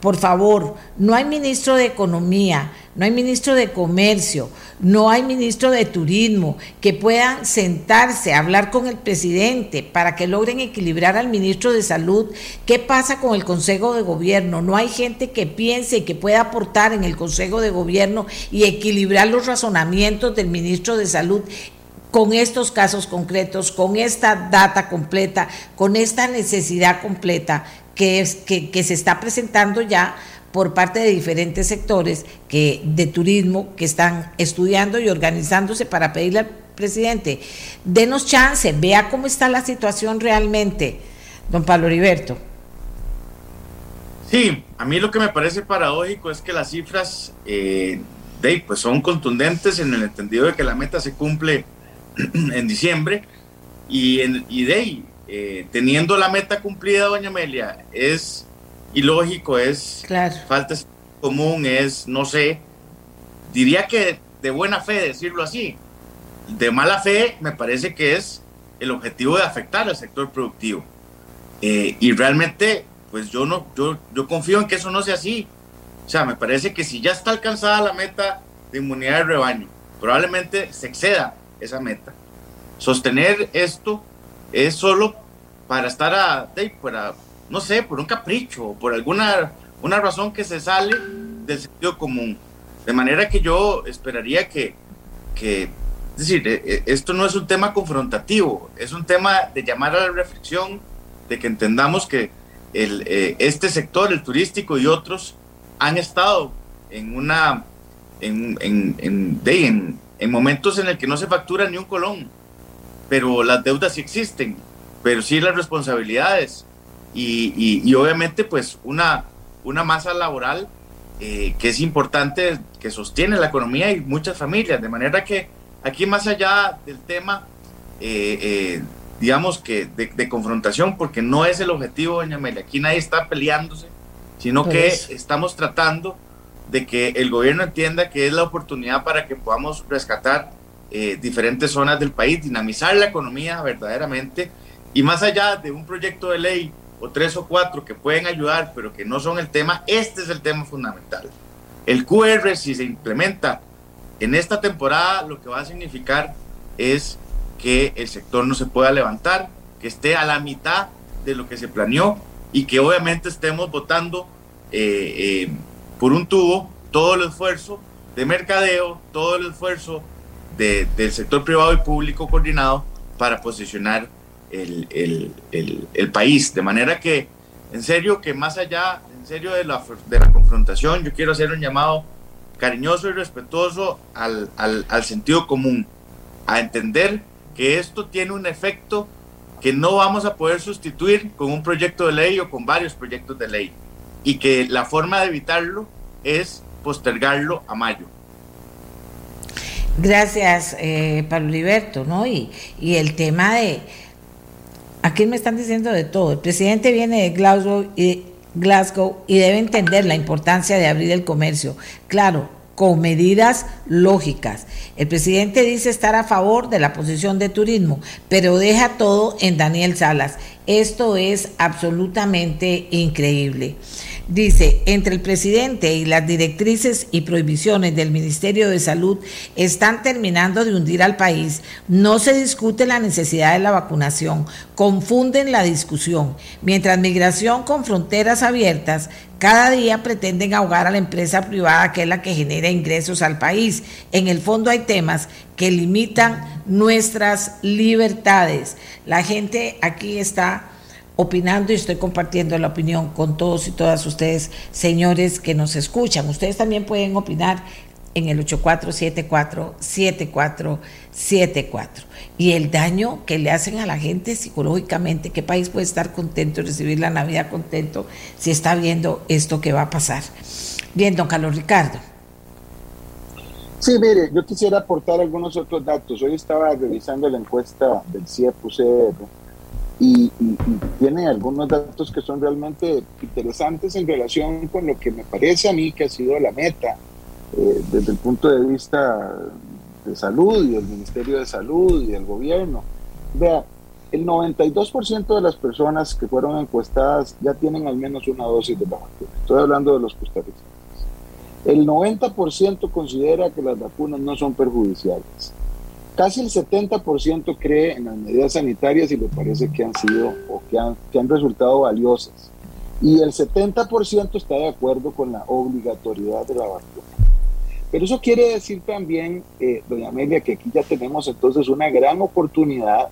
por favor, no hay ministro de Economía, no hay ministro de Comercio, no hay ministro de Turismo que puedan sentarse a hablar con el presidente para que logren equilibrar al ministro de Salud. ¿Qué pasa con el Consejo de Gobierno? No hay gente que piense y que pueda aportar en el Consejo de Gobierno y equilibrar los razonamientos del ministro de Salud con estos casos concretos, con esta data completa, con esta necesidad completa que, es, que, que se está presentando ya por parte de diferentes sectores que, de turismo que están estudiando y organizándose para pedirle al presidente, denos chance, vea cómo está la situación realmente, don Pablo Heriberto. Sí, a mí lo que me parece paradójico es que las cifras eh, de, pues son contundentes en el entendido de que la meta se cumple [clears throat] en diciembre y, en, y de eh, teniendo la meta cumplida, doña Amelia, es ilógico, es falta común, es, no sé, diría que de buena fe decirlo así. De mala fe me parece que es el objetivo de afectar al sector productivo. Eh, y realmente, pues yo no, yo, yo confío en que eso no sea así. O sea, me parece que si ya está alcanzada la meta de inmunidad de rebaño, probablemente se exceda esa meta. Sostener esto es solo para estar a, para, no sé, por un capricho, por alguna una razón que se sale del sentido común. De manera que yo esperaría que, que es decir, e, e, esto no es un tema confrontativo, es un tema de llamar a la reflexión, de que entendamos que el, eh, este sector, el turístico y otros, han estado en una en, en, en, en momentos en el que no se factura ni un colón, pero las deudas sí existen pero sí las responsabilidades. Y, y, obviamente pues una, una masa laboral eh, que es importante, que sostiene la economía y muchas familias, de manera que aquí más allá del tema, eh, eh, digamos que de, confrontación, porque no es el objetivo, doña Amelia, aquí nadie está peleándose, sino que estamos tratando de que el gobierno entienda que es la oportunidad para que podamos rescatar diferentes zonas del país, dinamizar la economía verdaderamente y más allá de un proyecto de ley o tres o cuatro que pueden ayudar, pero que no son el tema, este es el tema fundamental. El QR, si se implementa en esta temporada, lo que va a significar es que el sector no se pueda levantar, que esté a la mitad de lo que se planeó y que obviamente estemos votando eh, eh, por un tubo todo el esfuerzo de mercadeo, todo el esfuerzo del sector privado y público coordinado para posicionar el, país. De manera que, en serio, que más allá, en serio de la, de la confrontación, yo quiero hacer un llamado cariñoso y respetuoso al, al sentido común, a entender que esto tiene un efecto que no vamos a poder sustituir con un proyecto de ley o con varios proyectos de ley y que la forma de evitarlo es postergarlo a mayo. Gracias, eh, Pablo Liberto, ¿no? Y, y el tema de, aquí me están diciendo de todo, el presidente viene de Glasgow Glasgow y debe entender la importancia de abrir el comercio. Claro, con medidas lógicas. El presidente dice estar a favor de la posición de turismo, pero deja todo en Daniel Salas. Esto es absolutamente increíble. Dice, entre el presidente y las directrices y prohibiciones del Ministerio de Salud están terminando de hundir al país. No se discute la necesidad de la vacunación, confunden la discusión. Mientras migración con fronteras abiertas, cada día pretenden ahogar a la empresa privada que es la que genera ingresos al país. En el fondo hay temas que limitan nuestras libertades. La gente aquí está opinando y estoy compartiendo la opinión con todos y todas ustedes, señores que nos escuchan. Ustedes también pueden opinar en el 8474-7474. Y el daño que le hacen a la gente psicológicamente, ¿qué país puede estar contento y recibir la Navidad contento si está viendo esto que va a pasar? Bien, don Carlos Ricardo. Sí, mire, yo quisiera aportar algunos otros datos. Hoy estaba revisando la encuesta del CIEP-UCR y, tiene algunos datos que son realmente interesantes en relación con lo que me parece a mí que ha sido la meta eh, desde el punto de vista de salud y del Ministerio de Salud y del gobierno. Vea, el 92% de las personas que fueron encuestadas ya tienen al menos una dosis de vacuna. Estoy hablando de los costarricenses. El 90% considera que las vacunas no son perjudiciales. Casi el 70% cree en las medidas sanitarias y le parece que han sido o que han, que han resultado valiosas. Y el 70% está de acuerdo con la obligatoriedad de la vacuna. Pero eso quiere decir también, eh, doña Amelia, que aquí ya tenemos entonces una gran oportunidad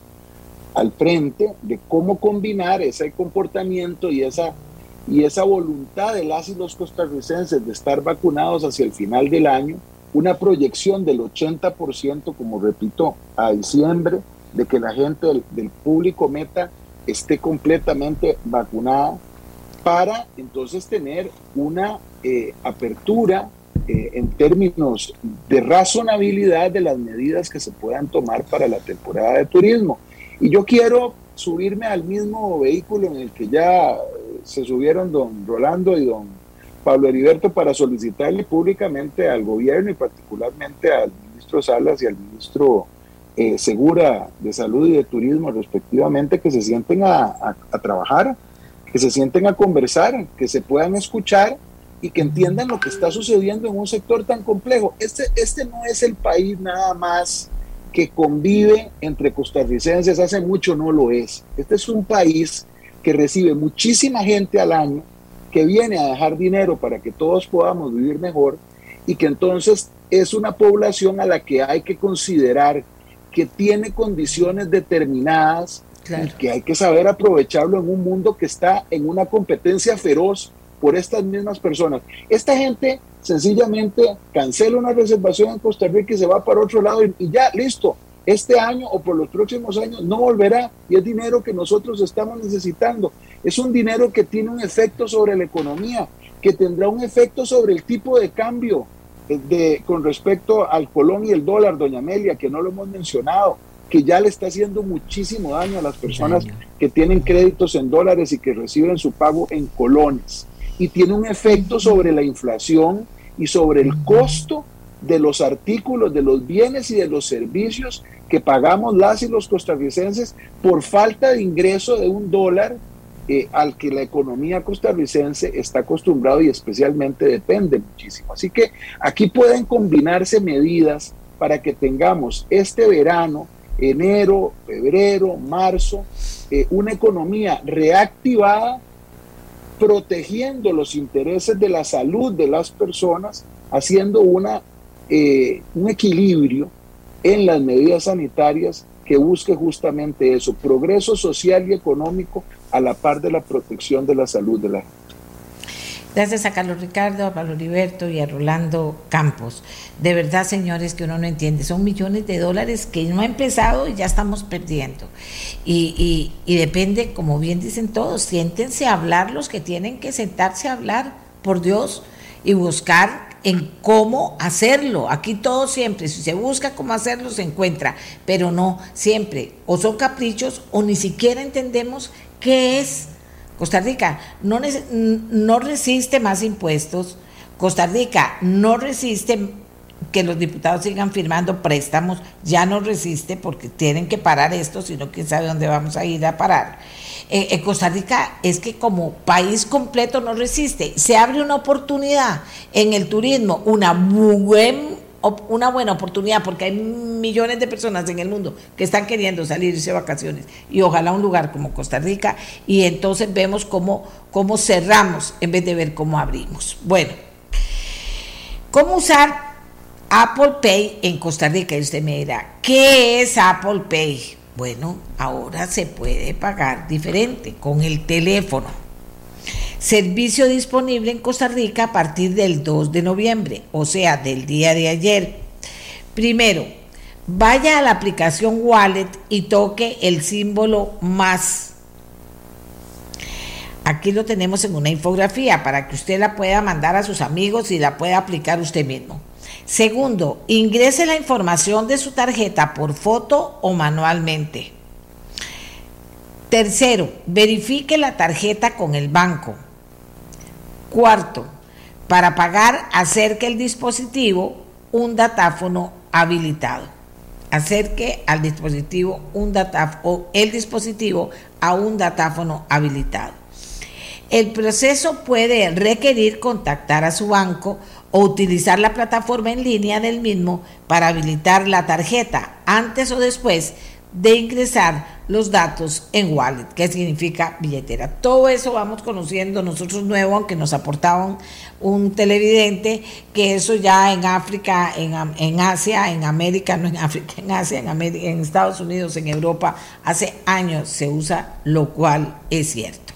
al frente de cómo combinar ese comportamiento y esa, y esa voluntad de las y los costarricenses de estar vacunados hacia el final del año una proyección del 80%, como repito, a diciembre, de que la gente del, público meta esté completamente vacunada para entonces tener una eh, apertura eh, en términos de razonabilidad de las medidas que se puedan tomar para la temporada de turismo. Y yo quiero subirme al mismo vehículo en el que ya se subieron don Rolando y don Pablo Heriberto para solicitarle públicamente al gobierno y particularmente al ministro Salas y al ministro eh, Segura de Salud y de Turismo respectivamente que se sienten a, trabajar, que se sienten a conversar, que se puedan escuchar y que entiendan lo que está sucediendo en un sector tan complejo. Este, este no es el país nada más que convive entre costarricenses, hace mucho no lo es. Este es un país que recibe muchísima gente al año que viene a dejar dinero para que todos podamos vivir mejor y que entonces es una población a la que hay que considerar que tiene condiciones determinadas y que hay que saber aprovecharlo en un mundo que está en una competencia feroz por estas mismas personas. Esta gente sencillamente cancela una reservación en Costa Rica y se va para otro lado y ya, listo, este año o por los próximos años no volverá y es dinero que nosotros estamos necesitando. Es un dinero que tiene un efecto sobre la economía, que tendrá un efecto sobre el tipo de cambio eh, de, con respecto al colón y el dólar, doña Amelia, que no lo hemos mencionado, que ya le está haciendo muchísimo daño a las personas que tienen créditos en dólares y que reciben su pago en colones. Y tiene un efecto sobre la inflación y sobre el costo de los artículos, de los bienes y de los servicios que pagamos las y los costarricenses por falta de ingreso de un dólar eh, al que la economía costarricense está acostumbrado y especialmente depende muchísimo. Así que aquí pueden combinarse medidas para que tengamos este verano, enero, febrero, marzo, eh, una economía reactivada, protegiendo los intereses de la salud de las personas, haciendo una, eh, un equilibrio en las medidas sanitarias que busque justamente eso, progreso social y económico a la par de la protección de la salud de la gente. Gracias a Carlos Ricardo, a Pablo Liberto y a Rolando Campos. De verdad, señores, que uno no entiende. Son millones de dólares que no ha empezado y ya estamos perdiendo. Y, y depende, como bien dicen todos, siéntense a hablar los que tienen que sentarse a hablar, por Dios, y buscar en cómo hacerlo. Aquí todo siempre, si se busca cómo hacerlo, se encuentra, pero no siempre. O son caprichos o ni siquiera entendemos qué es Costa Rica no, no resiste más impuestos. Costa Rica no resiste que los diputados sigan firmando préstamos, ya no resiste porque tienen que parar esto, sino quién sabe dónde vamos a ir a parar. Eh, en Costa Rica es que como país completo no resiste. Se abre una oportunidad en el turismo, una buen una buena oportunidad porque hay millones de personas en el mundo que están queriendo salirse de vacaciones y ojalá un lugar como Costa Rica y entonces vemos cómo, cómo cerramos en vez de ver cómo abrimos. Bueno, ¿cómo usar Apple Pay en Costa Rica? Y usted me dirá, ¿qué es Apple Pay? Bueno, ahora se puede pagar diferente con el teléfono Servicio disponible en Costa Rica a partir del 2 de noviembre, o sea, del día de ayer. Primero, vaya a la aplicación Wallet y toque el símbolo más. Aquí lo tenemos en una infografía para que usted la pueda mandar a sus amigos y la pueda aplicar usted mismo. Segundo, ingrese la información de su tarjeta por foto o manualmente. Tercero, verifique la tarjeta con el banco. Cuarto, para pagar, acerque el dispositivo un datáfono habilitado. Acerque al dispositivo un datáfono, el dispositivo a un datáfono habilitado. El proceso puede requerir contactar a su banco o utilizar la plataforma en línea del mismo para habilitar la tarjeta antes o después de ingresar los datos en wallet, que significa billetera. Todo eso vamos conociendo nosotros nuevo, aunque nos aportaban un televidente, que eso ya en África, en, en, Asia, en América, no en África, en Asia, en, América, en Estados Unidos, en Europa, hace años se usa, lo cual es cierto.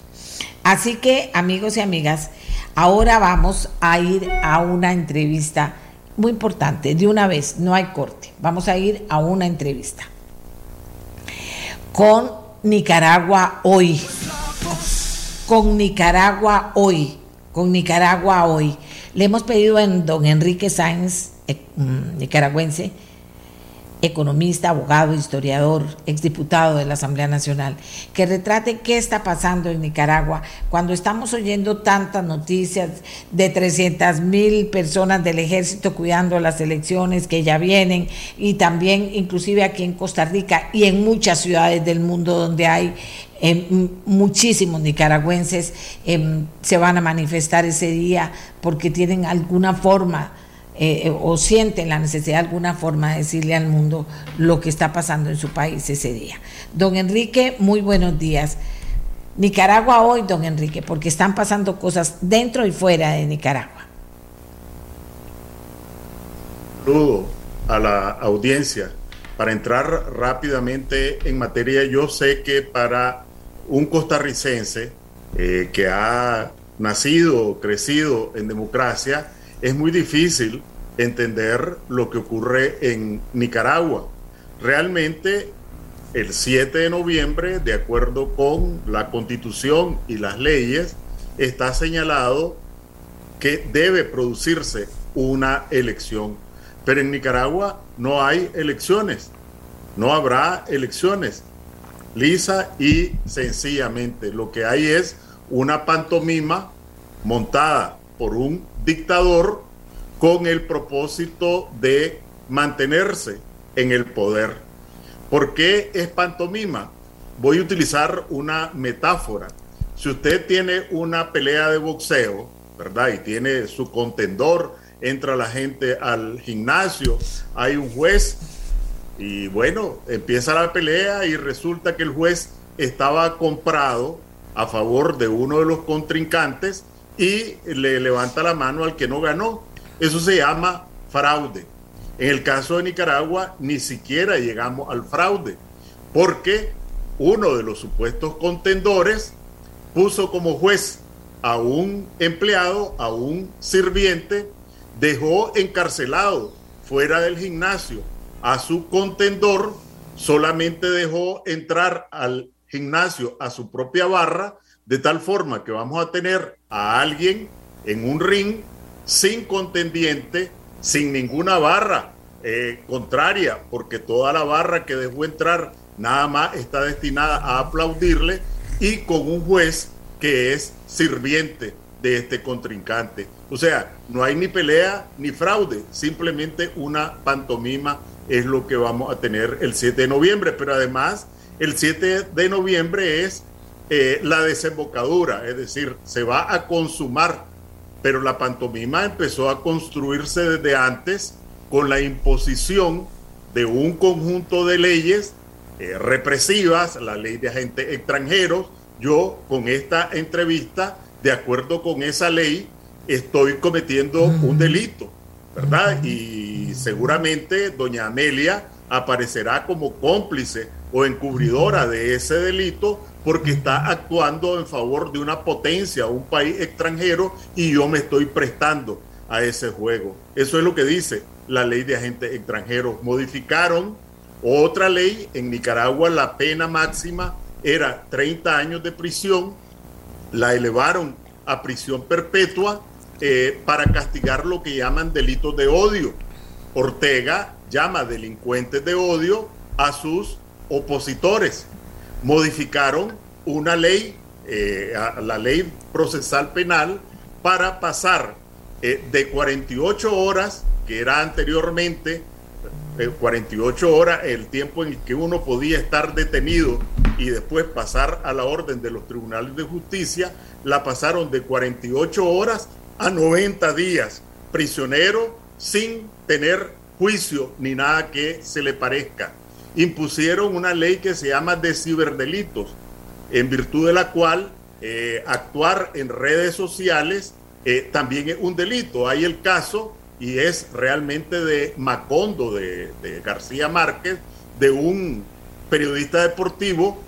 Así que, amigos y amigas, ahora vamos a ir a una entrevista muy importante, de una vez, no hay corte, vamos a ir a una entrevista con Nicaragua hoy. Con Nicaragua hoy. Con Nicaragua hoy. Le hemos pedido a don Enrique Sáenz, eh, mm, nicaragüense, economista, abogado, historiador, exdiputado de la Asamblea Nacional, que retrate qué está pasando en Nicaragua cuando estamos oyendo tantas noticias de 300 mil personas del ejército cuidando las elecciones que ya vienen y también inclusive aquí en Costa Rica y en muchas ciudades del mundo donde hay eh, muchísimos nicaragüenses eh, se van a manifestar ese día porque tienen alguna forma eh, eh, o sienten la necesidad de alguna forma de decirle al mundo lo que está pasando en su país ese día. Don Enrique, muy buenos días. Nicaragua hoy, don Enrique, porque están pasando cosas dentro y fuera de Nicaragua. Saludo a la audiencia. Para entrar rápidamente en materia, yo sé que para un costarricense eh, que ha nacido, crecido en democracia, es muy difícil entender lo que ocurre en Nicaragua. Realmente el 7 de noviembre, de acuerdo con la constitución y las leyes, está señalado que debe producirse una elección. Pero en Nicaragua no hay elecciones, no habrá elecciones. Lisa y sencillamente lo que hay es una pantomima montada por un dictador con el propósito de mantenerse en el poder. ¿Por qué es pantomima? Voy a utilizar una metáfora. si usted tiene una pelea de boxeo, ¿verdad? Y tiene su contendor, entra la gente al gimnasio, hay un juez y bueno, empieza la pelea y resulta que el juez estaba comprado a favor de uno de los contrincantes y le levanta la mano al que no ganó. Eso se llama fraude. En el caso de Nicaragua ni siquiera llegamos al fraude, porque uno de los supuestos contendores puso como juez a un empleado, a un sirviente, dejó encarcelado fuera del gimnasio a su contendor, solamente dejó entrar al gimnasio a su propia barra, de tal forma que vamos a tener a alguien en un ring sin contendiente, sin ninguna barra eh, contraria, porque toda la barra que dejó entrar nada más está destinada a aplaudirle y con un juez que es sirviente de este contrincante. O sea, no hay ni pelea ni fraude, simplemente una pantomima es lo que vamos a tener el 7 de noviembre, pero además el 7 de noviembre es eh, la desembocadura, es decir, se va a consumar, pero la pantomima empezó a construirse desde antes con la imposición de un conjunto de leyes eh, represivas, la ley de agentes extranjeros. Yo con esta entrevista, de acuerdo con esa ley, estoy cometiendo un delito, ¿verdad? Y seguramente doña Amelia aparecerá como cómplice o encubridora de ese delito porque está actuando en favor de una potencia, un país extranjero, y yo me estoy prestando a ese juego. Eso es lo que dice la ley de agentes extranjeros. Modificaron otra ley, en Nicaragua la pena máxima era 30 años de prisión, la elevaron a prisión perpetua eh, para castigar lo que llaman delitos de odio. Ortega llama delincuentes de odio a sus opositores. Modificaron una ley, eh, la ley procesal penal, para pasar eh, de 48 horas, que era anteriormente 48 eh, horas, el tiempo en el que uno podía estar detenido y después pasar a la orden de los tribunales de justicia, la pasaron de 48 horas a 90 días prisionero sin tener juicio ni nada que se le parezca. Impusieron una ley que se llama de ciberdelitos, en virtud de la cual eh, actuar en redes sociales eh, también es un delito. Hay el caso, y es realmente de Macondo, de, de García Márquez, de un periodista deportivo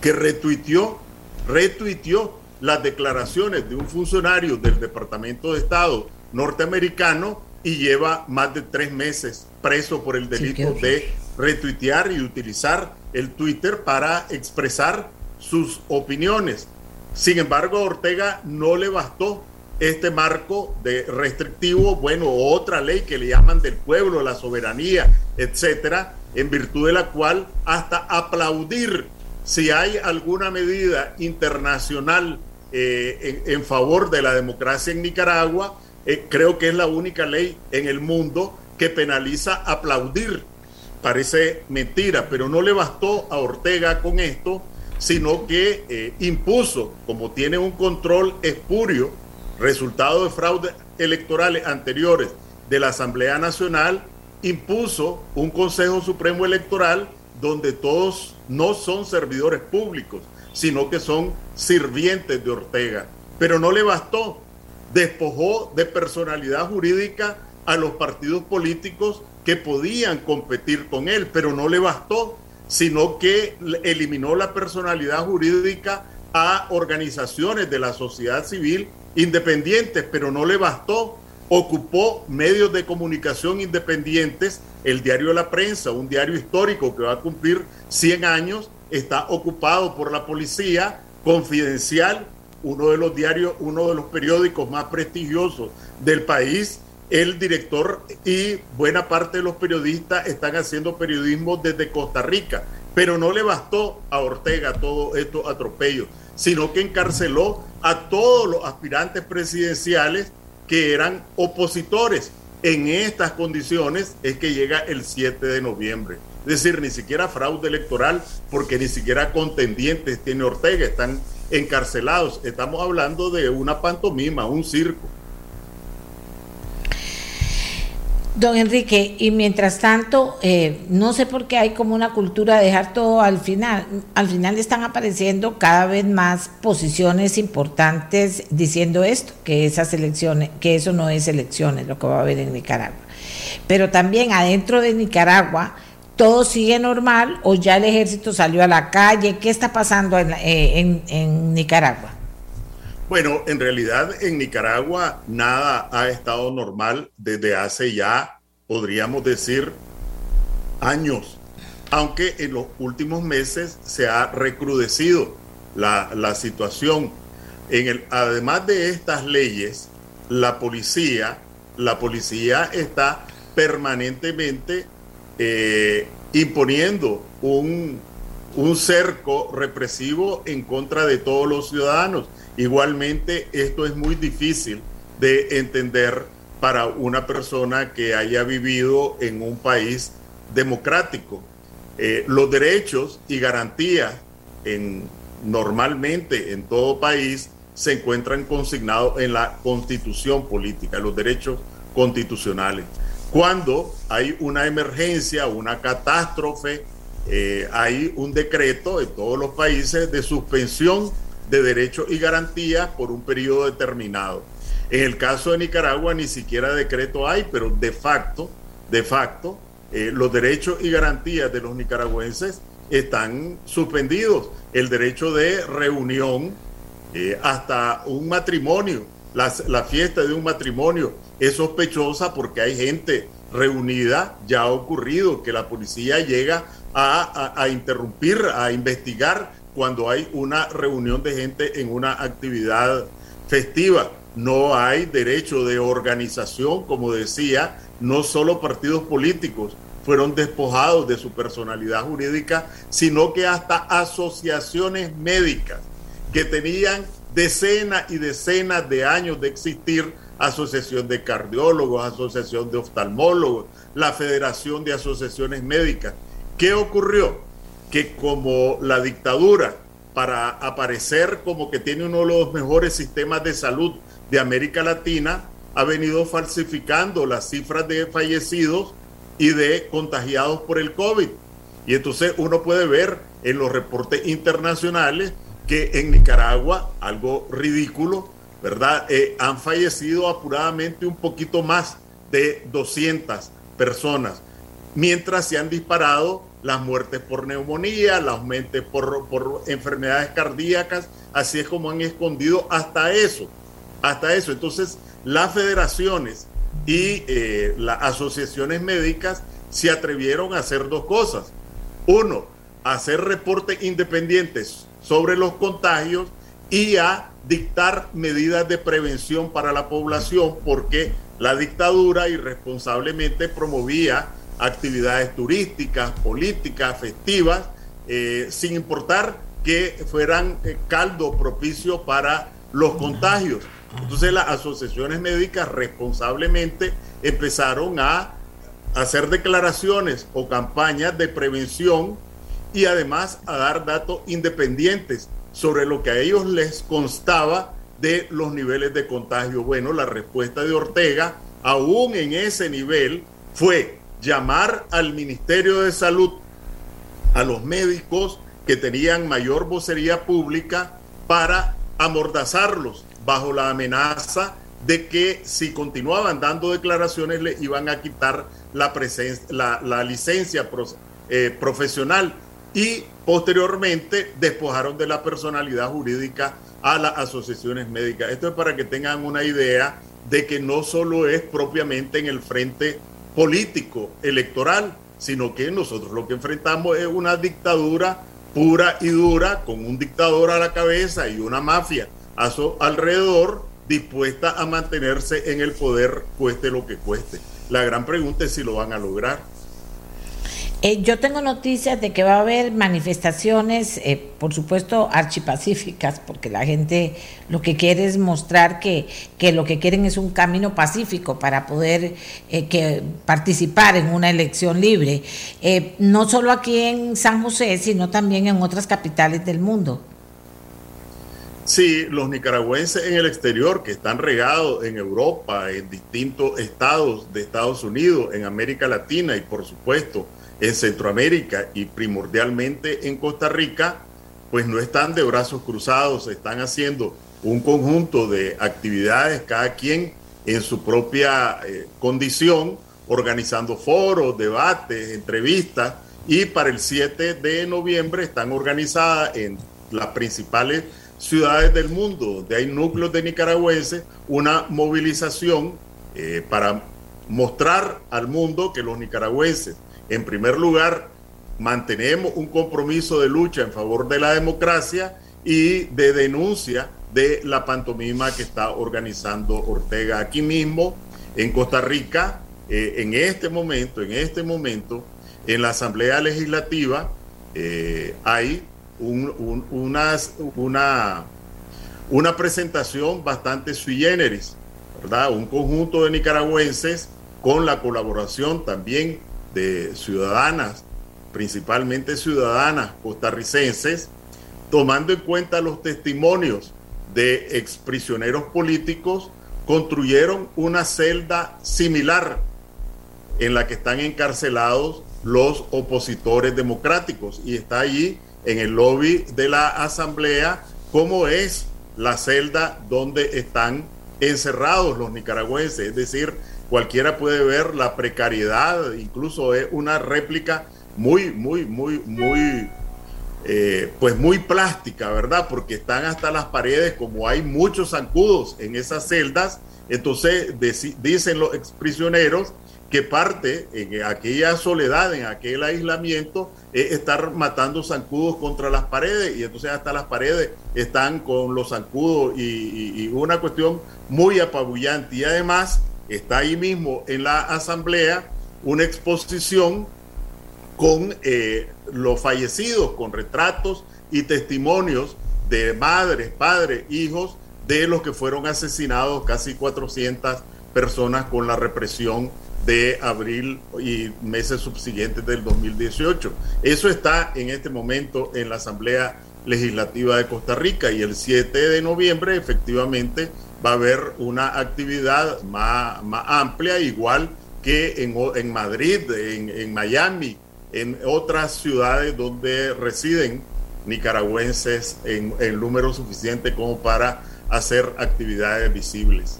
que retuiteó, retuiteó las declaraciones de un funcionario del Departamento de Estado norteamericano y lleva más de tres meses preso por el delito de retuitear y utilizar el Twitter para expresar sus opiniones. Sin embargo, a Ortega no le bastó este marco de restrictivo, bueno, otra ley que le llaman del pueblo, la soberanía, etcétera, en virtud de la cual hasta aplaudir si hay alguna medida internacional eh, en, favor de la democracia en Nicaragua, eh, creo que es la única ley en el mundo que penaliza aplaudir. Parece mentira, pero no le bastó a Ortega con esto, sino que eh, impuso, como tiene un control espurio, resultado de fraudes electorales anteriores de la Asamblea Nacional, impuso un Consejo Supremo Electoral donde todos no son servidores públicos, sino que son sirvientes de Ortega. Pero no le bastó, despojó de personalidad jurídica a los partidos políticos que podían competir con él, pero no le bastó, sino que eliminó la personalidad jurídica a organizaciones de la sociedad civil independientes, pero no le bastó. Ocupó medios de comunicación independientes, el diario la prensa, un diario histórico que va a cumplir 100 años, está ocupado por la policía, confidencial, uno de los diarios, uno de los periódicos más prestigiosos del país. El director y buena parte de los periodistas están haciendo periodismo desde Costa Rica, pero no le bastó a Ortega todo estos atropellos, sino que encarceló a todos los aspirantes presidenciales que eran opositores. En estas condiciones es que llega el 7 de noviembre. Es decir, ni siquiera fraude electoral, porque ni siquiera contendientes tiene Ortega, están encarcelados. Estamos hablando de una pantomima, un circo. Don Enrique, y mientras tanto, eh, no sé por qué hay como una cultura de dejar todo al final. Al final están apareciendo cada vez más posiciones importantes diciendo esto, que esas elecciones, que eso no es elecciones lo que va a haber en Nicaragua. Pero también adentro de Nicaragua todo sigue normal o ya el ejército salió a la calle. ¿Qué está pasando en, eh, en Nicaragua? Bueno, en realidad en Nicaragua nada ha estado normal desde hace ya, podríamos decir, años, aunque en los últimos meses se ha recrudecido la, situación. En el, además de estas leyes, la policía, la policía está permanentemente eh, imponiendo un, un cerco represivo en contra de todos los ciudadanos Igualmente, esto es muy difícil de entender para una persona que haya vivido en un país democrático. Eh, los derechos y garantías en, normalmente en todo país se encuentran consignados en la constitución política, los derechos constitucionales. Cuando hay una emergencia, una catástrofe, eh, hay un decreto en todos los países de suspensión de derechos y garantías por un periodo determinado. En el caso de Nicaragua ni siquiera decreto hay, pero de facto, de facto, eh, los derechos y garantías de los nicaragüenses están suspendidos. El derecho de reunión, eh, hasta un matrimonio, la, fiesta de un matrimonio es sospechosa porque hay gente reunida, ya ha ocurrido que la policía llega a interrumpir, a investigar cuando hay una reunión de gente en una actividad festiva. No hay derecho de organización, como decía, no solo partidos políticos fueron despojados de su personalidad jurídica, sino que hasta asociaciones médicas que tenían decenas y decenas de años de existir, asociación de cardiólogos, asociación de oftalmólogos, la Federación de Asociaciones Médicas. ¿Qué ocurrió? que como la dictadura, para aparecer como que tiene uno de los mejores sistemas de salud de América Latina, ha venido falsificando las cifras de fallecidos y de contagiados por el COVID. Y entonces uno puede ver en los reportes internacionales que en Nicaragua, algo ridículo, ¿verdad? Eh, han fallecido apuradamente un poquito más de 200 personas, mientras se han disparado las muertes por neumonía, las muertes por, enfermedades cardíacas, así es como han escondido hasta eso, hasta eso. Entonces, las federaciones y eh, las asociaciones médicas se atrevieron a hacer dos cosas. Uno, hacer reportes independientes sobre los contagios y a dictar medidas de prevención para la población porque la dictadura irresponsablemente promovía actividades turísticas, políticas, festivas, eh, sin importar que fueran eh, caldo propicio para los contagios. Entonces las asociaciones médicas responsablemente empezaron a hacer declaraciones o campañas de prevención y además a dar datos independientes sobre lo que a ellos les constaba de los niveles de contagio. Bueno, la respuesta de Ortega, aún en ese nivel, fue llamar al Ministerio de Salud, a los médicos que tenían mayor vocería pública para amordazarlos bajo la amenaza de que si continuaban dando declaraciones le iban a quitar la, la, licencia eh, profesional y posteriormente despojaron de la personalidad jurídica a las asociaciones médicas. Esto es para que tengan una idea de que no solo es propiamente en el frente político electoral, sino que nosotros lo que enfrentamos es una dictadura pura y dura, con un dictador a la cabeza y una mafia a su alrededor, dispuesta a mantenerse en el poder, cueste lo que cueste. La gran pregunta es si lo van a lograr. Eh, yo tengo noticias de que va a haber manifestaciones, eh, por supuesto, archipacíficas, porque la gente lo que quiere es mostrar que, que lo que quieren es un camino pacífico para poder eh, que participar en una elección libre, no solo aquí en San José, sino también en otras capitales del mundo. Sí, los nicaragüenses en el exterior que están regados en Europa, en distintos estados de Estados Unidos, en América Latina y por supuesto en Centroamérica y primordialmente en Costa Rica, pues no están de brazos cruzados, están haciendo un conjunto de actividades, cada quien en su propia eh, condición, organizando foros, debates, entrevistas, y para el 7 de noviembre están organizadas en las principales ciudades del mundo, donde hay núcleos de nicaragüenses, una movilización eh, para mostrar al mundo que los nicaragüenses, en primer lugar, mantenemos un compromiso de lucha en favor de la democracia y de denuncia de la pantomima que está organizando Ortega aquí mismo en Costa Rica. Eh, en este momento, en este momento, en la Asamblea Legislativa eh, hay una, una presentación bastante sui generis, ¿verdad? Un conjunto de nicaragüenses con la colaboración también de ciudadanas, principalmente ciudadanas costarricenses, tomando en cuenta los testimonios de exprisioneros políticos, construyeron una celda similar en la que están encarcelados los opositores democráticos. Y está allí en el lobby de la asamblea cómo es la celda donde están encerrados los nicaragüenses, es decir, cualquiera puede ver la precariedad, incluso es una réplica muy, muy, muy, muy, eh, pues muy plástica, ¿verdad? Porque están hasta las paredes, como hay muchos zancudos en esas celdas, entonces dicen los exprisioneros que parte en aquella soledad, en aquel aislamiento, es estar matando zancudos contra las paredes y entonces hasta las paredes están con los zancudos y, una cuestión muy apabullante. Y además está ahí mismo en la asamblea una exposición con eh, los fallecidos, con retratos y testimonios de madres, padres, hijos de los que fueron asesinados, casi 400 personas con la represión de abril y meses subsiguientes del 2018. Eso está en este momento en la Asamblea Legislativa de Costa Rica y el 7 de noviembre efectivamente va a haber una actividad más, más amplia, igual que en, en Madrid, en, en Miami, en otras ciudades donde residen nicaragüenses en, en número suficiente como para hacer actividades visibles.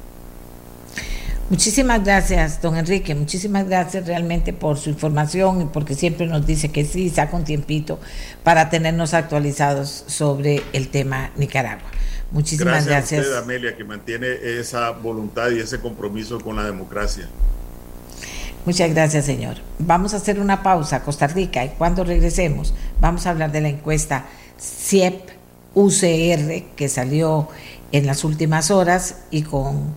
Muchísimas gracias, don Enrique. Muchísimas gracias realmente por su información y porque siempre nos dice que sí, saca un tiempito para tenernos actualizados sobre el tema Nicaragua. Muchísimas gracias. Gracias a usted, Amelia, que mantiene esa voluntad y ese compromiso con la democracia. Muchas gracias, señor. Vamos a hacer una pausa, Costa Rica, y cuando regresemos vamos a hablar de la encuesta CIEP UCR que salió en las últimas horas y con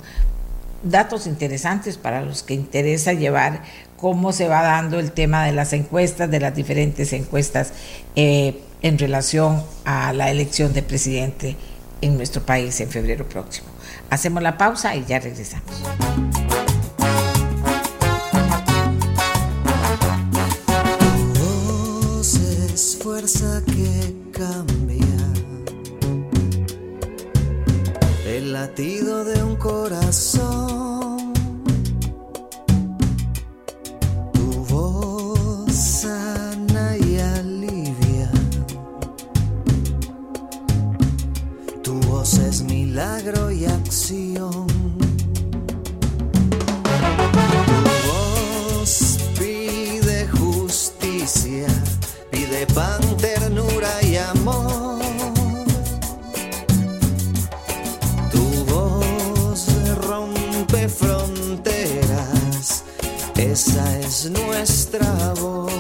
datos interesantes para los que interesa llevar cómo se va dando el tema de las encuestas, de las diferentes encuestas eh, en relación a la elección de presidente en nuestro país en febrero próximo. Hacemos la pausa y ya regresamos. fuerza que cambia el latido de un corazón milagro y acción. Tu voz pide justicia, pide pan, ternura y amor. Tu voz rompe fronteras, esa es nuestra voz.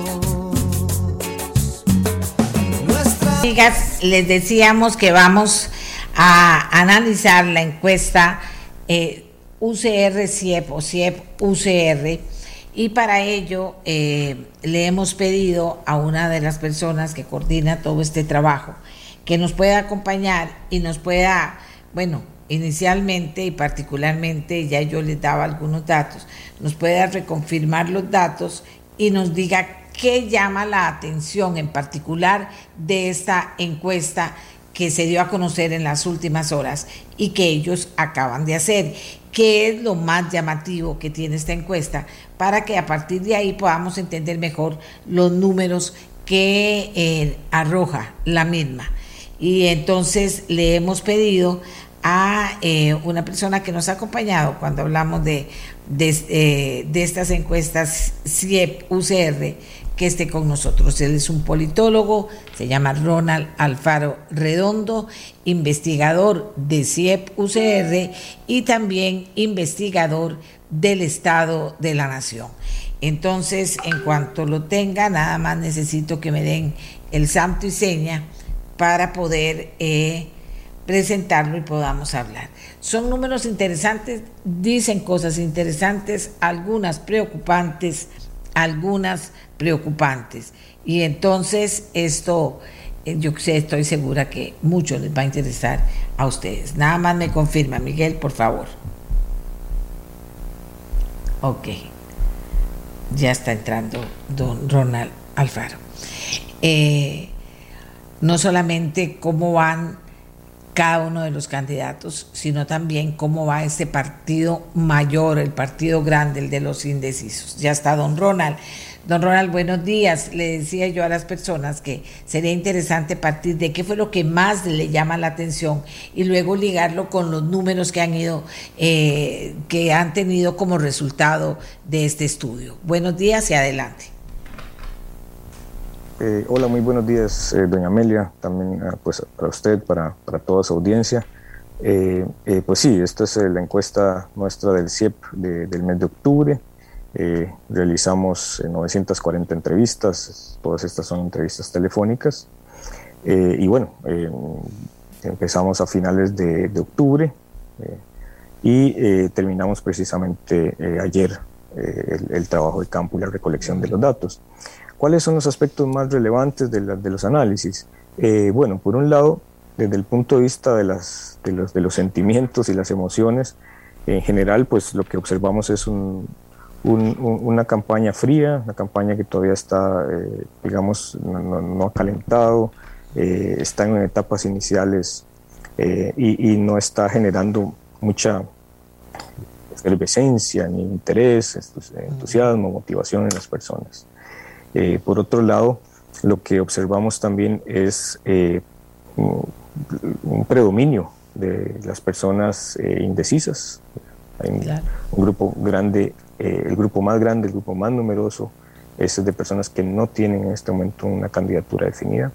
Les decíamos que vamos a analizar la encuesta eh, UCR-CIEP o CIEP-UCR y para ello eh, le hemos pedido a una de las personas que coordina todo este trabajo que nos pueda acompañar y nos pueda, bueno, inicialmente y particularmente, ya yo les daba algunos datos, nos pueda reconfirmar los datos y nos diga qué llama la atención en particular de esta encuesta que se dio a conocer en las últimas horas y que ellos acaban de hacer. ¿Qué es lo más llamativo que tiene esta encuesta? Para que a partir de ahí podamos entender mejor los números que eh, arroja la misma. Y entonces le hemos pedido a eh, una persona que nos ha acompañado cuando hablamos de, de, eh, de estas encuestas CIEP UCR, que esté con nosotros. Él es un politólogo, se llama Ronald Alfaro Redondo, investigador de CIEP UCR y también investigador del Estado de la Nación. Entonces, en cuanto lo tenga, nada más necesito que me den el santo y seña para poder eh, presentarlo y podamos hablar. Son números interesantes, dicen cosas interesantes, algunas preocupantes, algunas preocupantes. Y entonces esto, eh, yo estoy segura que mucho les va a interesar a ustedes. Nada más me confirma, Miguel, por favor. Ok. Ya está entrando don Ronald Alfaro. Eh, no solamente cómo van cada uno de los candidatos, sino también cómo va este partido mayor, el partido grande, el de los indecisos. Ya está don Ronald. Don Ronald, buenos días. Le decía yo a las personas que sería interesante partir de qué fue lo que más le llama la atención y luego ligarlo con los números que han ido, eh, que han tenido como resultado de este estudio. Buenos días y adelante. Eh, hola, muy buenos días, eh, doña Amelia, también ah, pues para usted, para, para toda su audiencia. pues sí, esta es la encuesta nuestra del CIEP del mes de octubre. Eh, realizamos 940 eh, entrevistas, todas estas son entrevistas telefónicas. Eh, y bueno, empezamos a finales de, octubre y terminamos precisamente ayer el, trabajo de campo y la recolección de los datos. ¿Cuáles son los aspectos más relevantes de, de los análisis? bueno, por un lado, desde el punto de vista de, las, de, los, de los sentimientos y las emociones, en general, pues lo que observamos es un, una campaña fría, una campaña que todavía está, eh, digamos, no, ha calentado, eh, está en etapas iniciales eh, y, no está generando mucha efervescencia, ni interés, entusiasmo, motivación en las personas. por otro lado, lo que observamos también es un predominio de las personas indecisas. Hay un grupo grande eh, el grupo más grande, el grupo más numeroso, es de personas que no tienen en este momento una candidatura definida.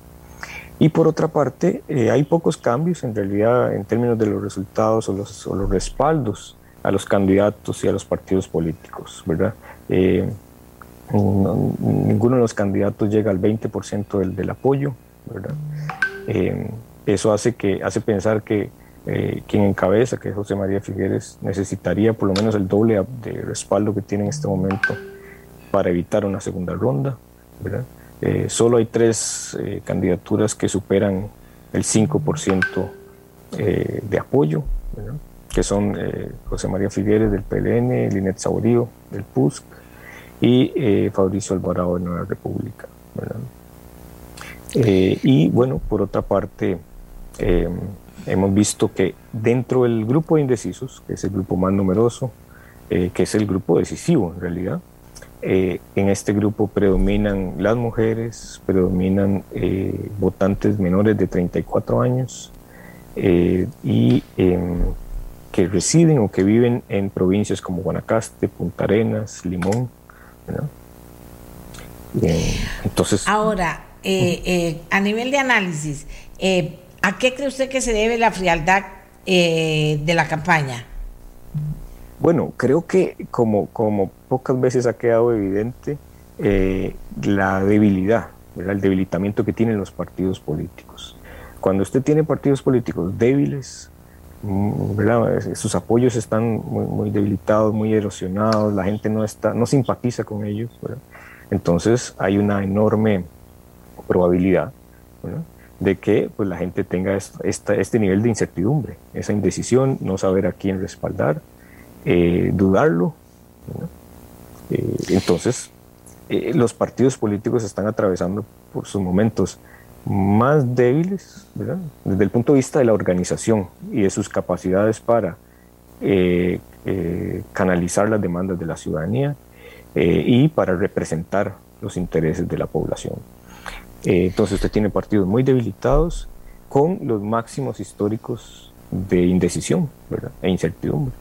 Y por otra parte, eh, hay pocos cambios en realidad en términos de los resultados o los, los respaldos a los candidatos y a los partidos políticos, ¿verdad? Eh, ninguno de los candidatos llega al 20% del, del apoyo, ¿verdad? eso hace, que, hace pensar que eh, quien encabeza, que es José María Figueres, necesitaría por lo menos el doble de respaldo que tiene en este momento para evitar una segunda ronda. Eh, solo hay tres eh, candidaturas que superan el 5% de apoyo, que son José María Figueres del PLN, Linet Saurío del PUSC y Fabricio Alvarado de Nueva República. y bueno, por otra parte, hemos visto que dentro del grupo de indecisos, que es el grupo más numeroso, eh, que es el grupo decisivo en realidad, eh, en este grupo predominan las mujeres, predominan eh, votantes menores de 34 años y em, que residen o que viven en provincias como Guanacaste, Punta Arenas, Limón. entonces, ahora, a nivel de análisis, ¿A qué cree usted que se debe la frialdad eh, de la campaña? Bueno, creo que como, como pocas veces ha quedado evidente eh, la debilidad, el debilitamiento que tienen los partidos políticos. Cuando usted tiene partidos políticos débiles, mm, sus apoyos están muy, debilitados, muy erosionados, la gente no, está, no simpatiza con ellos, entonces hay una enorme probabilidad de que pues, la gente tenga este nivel de incertidumbre, esa indecisión, no saber a quién respaldar, eh, dudarlo. Eh, entonces, eh, los partidos políticos están atravesando por sus momentos más débiles, desde el punto de vista de la organización y de sus capacidades para canalizar las demandas de la ciudadanía y para representar los intereses de la población. Entonces usted tiene partidos muy debilitados con los máximos históricos de indecisión ¿verdad? e incertidumbre.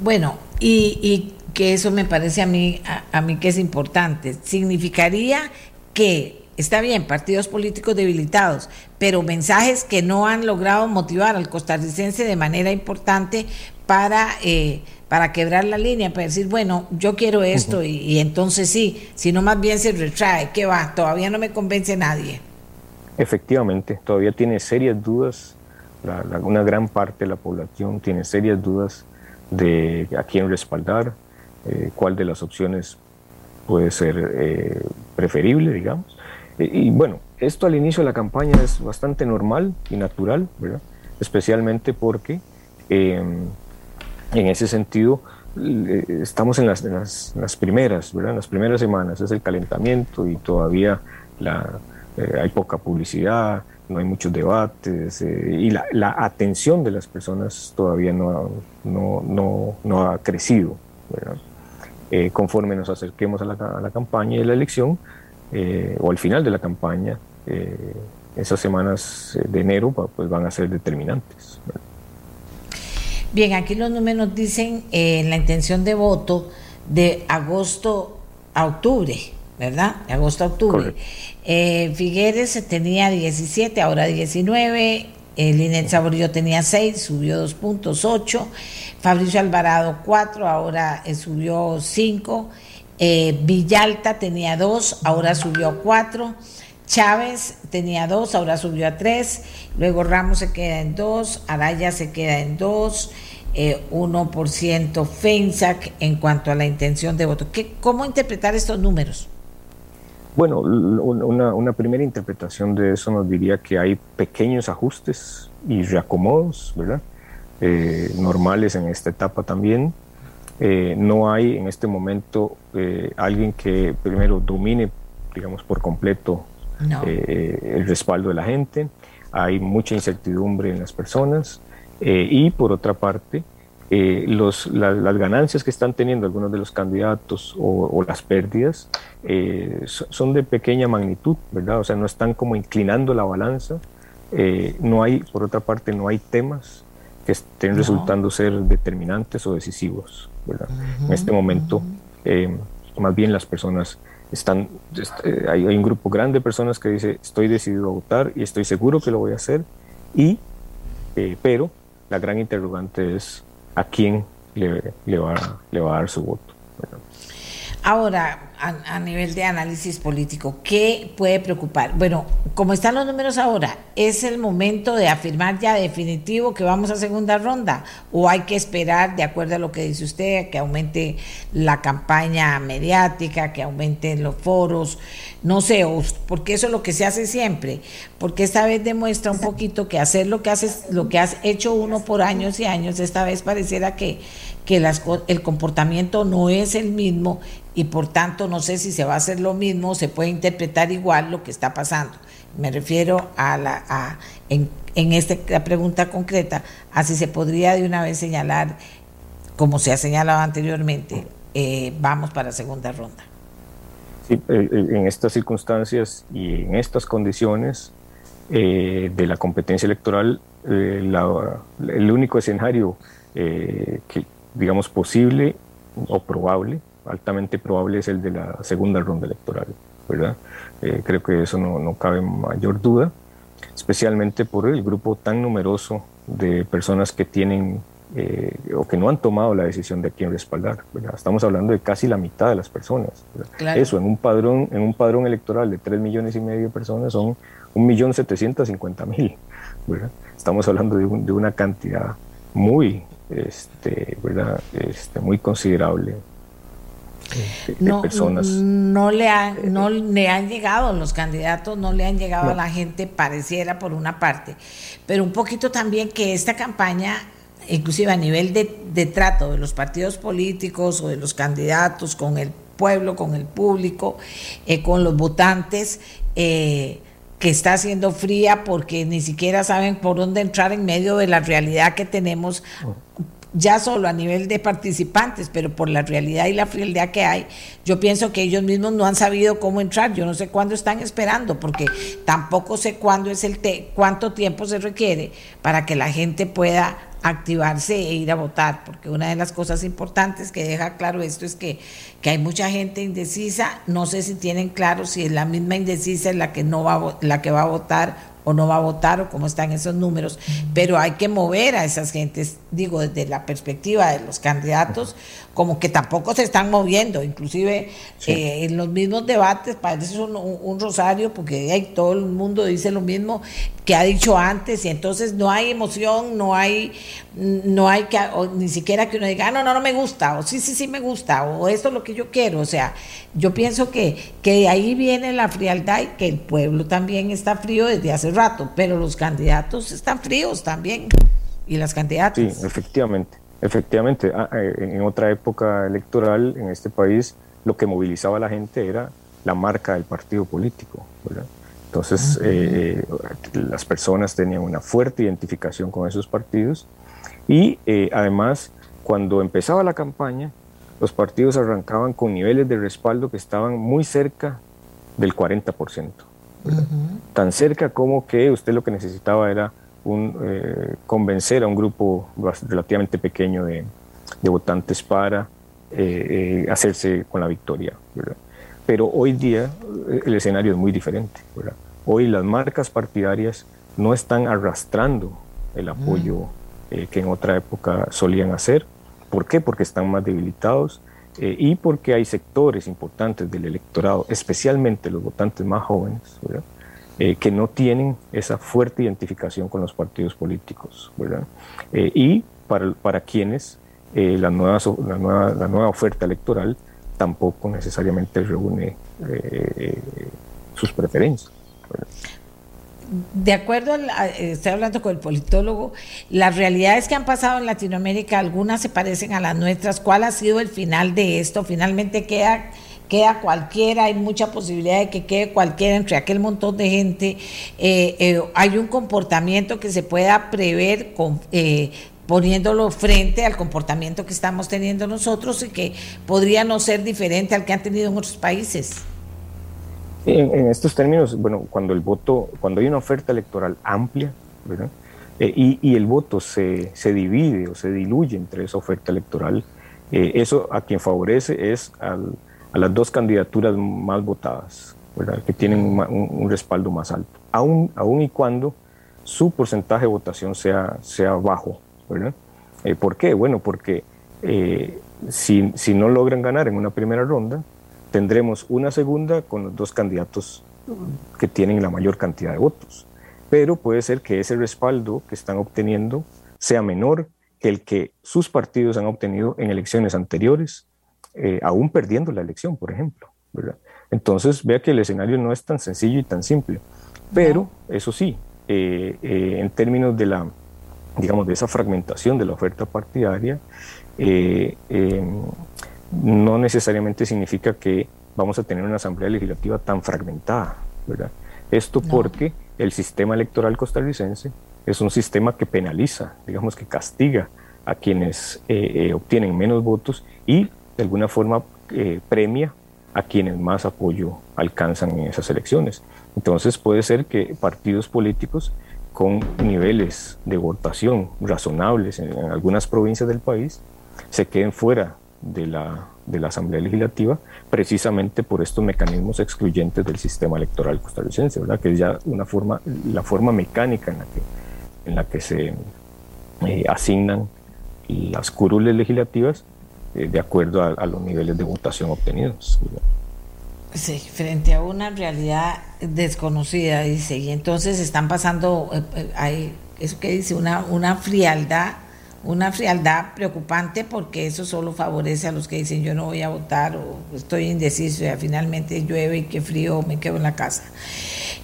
Bueno, y, y, que eso me parece a mí, a, a mí que es importante. Significaría que está bien, partidos políticos debilitados, pero mensajes que no han logrado motivar al costarricense de manera importante para, eh, para quebrar la línea, para decir, bueno, yo quiero esto y, entonces sí, sino más bien se retrae, ¿qué va? Todavía no me convence nadie. Efectivamente, todavía tiene serias dudas, una gran parte de la población tiene serias dudas de a quién respaldar, eh, cuál de las opciones puede ser eh, preferible, digamos. Y, bueno, esto al inicio de la campaña es bastante normal y natural, ¿verdad? especialmente porque em, en ese sentido estamos en las, las, primeras, ¿verdad? En las primeras semanas es el calentamiento y todavía la, eh, hay poca publicidad, no hay muchos debates eh, y la, la, atención de las personas todavía no, no, no, no ha crecido. Eh, conforme nos acerquemos a la, a la campaña y la elección, eh, o al final de la campaña, eh, esas semanas de enero pues van a ser determinantes. Bien, aquí los números dicen eh, la intención de voto de agosto a octubre, ¿verdad? De agosto a octubre. Figueres tenía 17, ahora 19. Linet Saborillo tenía 6, subió 2.8. Fabricio Alvarado 4, ahora subió 5. Eh, Villalta tenía dos, ahora subió a cuatro. Chávez tenía dos, ahora subió a tres. Luego Ramos se queda en dos, Araya se queda en dos. Eh, 1% FENSAC en cuanto a la intención de voto. ¿Qué, ¿Cómo interpretar estos números? Bueno, una, primera interpretación de eso nos diría que hay pequeños ajustes y reacomodos, ¿verdad? Eh, normales en esta etapa también. Eh, no hay en este momento eh, alguien que primero domine, digamos, por completo eh, el respaldo de la gente. Hay mucha incertidumbre en las personas y por otra parte, los, las ganancias que están teniendo algunos de los candidatos o, las pérdidas son de pequeña magnitud, ¿verdad? O sea, no están como inclinando la balanza. no hay, por otra parte, no hay temas que estén resultando ser determinantes o decisivos. en este momento, eh, más bien las personas están, este, hay, un grupo grande de personas que dice estoy decidido a votar y estoy seguro que lo voy a hacer, y, eh, pero la gran interrogante es a quién le, le, va, le va a dar su voto. Ahora, a, nivel de análisis político, ¿qué puede preocupar? Bueno, como están los números ahora, ¿es el momento de afirmar ya definitivo que vamos a segunda ronda? ¿O hay que esperar, de acuerdo a lo que dice usted, que aumente la campaña mediática, que aumenten los foros? No sé, porque eso es lo que se hace siempre, porque esta vez demuestra un poquito que hacer lo que haces, lo que has hecho uno por años y años, esta vez pareciera que que las, el comportamiento no es el mismo y por tanto no sé si se va a hacer lo mismo, se puede interpretar igual lo que está pasando. Me refiero a la a, en, en esta pregunta concreta, a si se podría de una vez señalar, como se ha señalado anteriormente, eh, vamos para segunda ronda. Eh, eh, en estas circunstancias y en estas condiciones de la competencia electoral, el único escenario que, digamos, posible o probable, altamente probable, es el de la segunda ronda electoral, ¿verdad? Eh, creo que eso no, no, cabe mayor duda, especialmente por el grupo tan numeroso de personas que tienen eh, o que no han tomado la decisión de quién respaldar. ¿verdad? Estamos hablando de casi la mitad de las personas. Eso en un padrón en un padrón electoral de 3 millones y medio de personas son 1.750.000. Estamos hablando de, de una cantidad muy este, ¿verdad? Este, muy considerable de, no, personas. No le, han, no le han llegado los candidatos, no le han llegado a la gente, pareciera por una parte, pero un poquito también que esta campaña, inclusive a nivel de, trato de los partidos políticos o de los candidatos con el pueblo, con el público, eh, con los votantes, eh, que está haciendo fría porque ni siquiera saben por dónde entrar en medio de la realidad que tenemos ya solo a nivel de participantes, pero por la realidad y la frialdad que hay, yo pienso que ellos mismos no han sabido cómo entrar. Yo no sé cuándo están esperando, porque tampoco sé cuándo es el cuánto tiempo se requiere para que la gente pueda activarse e ir a votar, porque una de las cosas importantes que deja claro esto es que, que hay mucha gente indecisa, no sé si tienen claro si es la misma indecisa la que no va la que va a votar o no va a votar o cómo están esos números, pero hay que mover a esas gentes, digo, desde la perspectiva de los candidatos, como que tampoco se están moviendo, inclusive eh, en los mismos debates parece un, un, rosario, porque hay, todo el mundo dice lo mismo que ha dicho antes, y entonces no hay emoción, no hay, no hay que, ni siquiera que uno diga, ah, no, no, no me gusta, o sí, sí, sí me gusta, o esto es lo que yo quiero, o sea, yo pienso que, que de ahí viene la frialdad y que el pueblo también está frío desde hace rato, pero los candidatos están fríos también, y las candidatas. Sí, efectivamente. Efectivamente, ah, eh, en otra época electoral en este país lo que movilizaba a la gente era la marca del partido político. Entonces, eh, eh, las personas tenían una fuerte identificación con esos partidos y además, cuando empezaba la campaña, los partidos arrancaban con niveles de respaldo que estaban muy cerca del 40%. Tan cerca como que usted lo que necesitaba era un, eh, convencer a un grupo relativamente pequeño de, votantes para eh, eh, hacerse con la victoria. Pero hoy día el escenario es muy diferente. Hoy las marcas partidarias no están arrastrando el apoyo que en otra época solían hacer. ¿Por qué? Porque están más debilitados y porque hay sectores importantes del electorado, especialmente los votantes más jóvenes, eh, que no tienen esa fuerte identificación con los partidos políticos, ¿verdad? Eh, y para, para quienes eh, la, nueva, la, nueva, la nueva oferta electoral tampoco necesariamente reúne sus preferencias. De acuerdo, estoy hablando con el politólogo, las realidades que han pasado en Latinoamérica, algunas se parecen a las nuestras. ¿Cuál ha sido el final de esto? Finalmente queda queda cualquiera, hay mucha posibilidad de que quede cualquiera entre aquel montón de gente. Eh, eh, hay un comportamiento que se pueda prever con, eh, poniéndolo frente al comportamiento que estamos teniendo nosotros y que podría no ser diferente al que han tenido en otros países. En, estos términos, bueno, cuando el voto, cuando hay una oferta electoral amplia, ¿verdad? y, y, el voto se, se, divide o se diluye entre esa oferta electoral, eso a quien favorece es al, a las dos candidaturas más votadas, que tienen un, respaldo más alto, aun, aun, y cuando su porcentaje de votación sea, sea bajo. ¿Verdad? Eh, ¿Por qué? Bueno, porque eh, si, si, no logran ganar en una primera ronda, tendremos una segunda con los dos candidatos que tienen la mayor cantidad de votos. Pero puede ser que ese respaldo que están obteniendo sea menor que el que sus partidos han obtenido en elecciones anteriores eh, aún perdiendo la elección, por ejemplo. Entonces, vea que el escenario no es tan sencillo y tan simple. Pero, eso sí, eh, en términos de la, digamos, de esa fragmentación de la oferta partidaria, em, no necesariamente significa que vamos a tener una asamblea legislativa tan fragmentada, ¿verdad? Esto porque el sistema electoral costarricense es un sistema que penaliza, digamos que castiga a quienes obtienen menos votos y de alguna forma eh, premia a quienes más apoyo alcanzan en esas elecciones. Entonces puede ser que partidos políticos con niveles de votación razonables en, algunas provincias del país se queden fuera de la, de la Asamblea Legislativa precisamente por estos mecanismos excluyentes del sistema electoral costarricense, ¿verdad? que es ya una forma, la forma mecánica en la que, en la que se eh, asignan las curules legislativas eh, de acuerdo a, los niveles de votación obtenidos. Sí, frente a una realidad desconocida, dice, y entonces están pasando, eh, eh, hay eso que dice, una, una frialdad, una frialdad preocupante porque eso solo favorece a los que dicen yo no voy a votar o estoy indeciso y finalmente llueve y qué frío me quedo en la casa.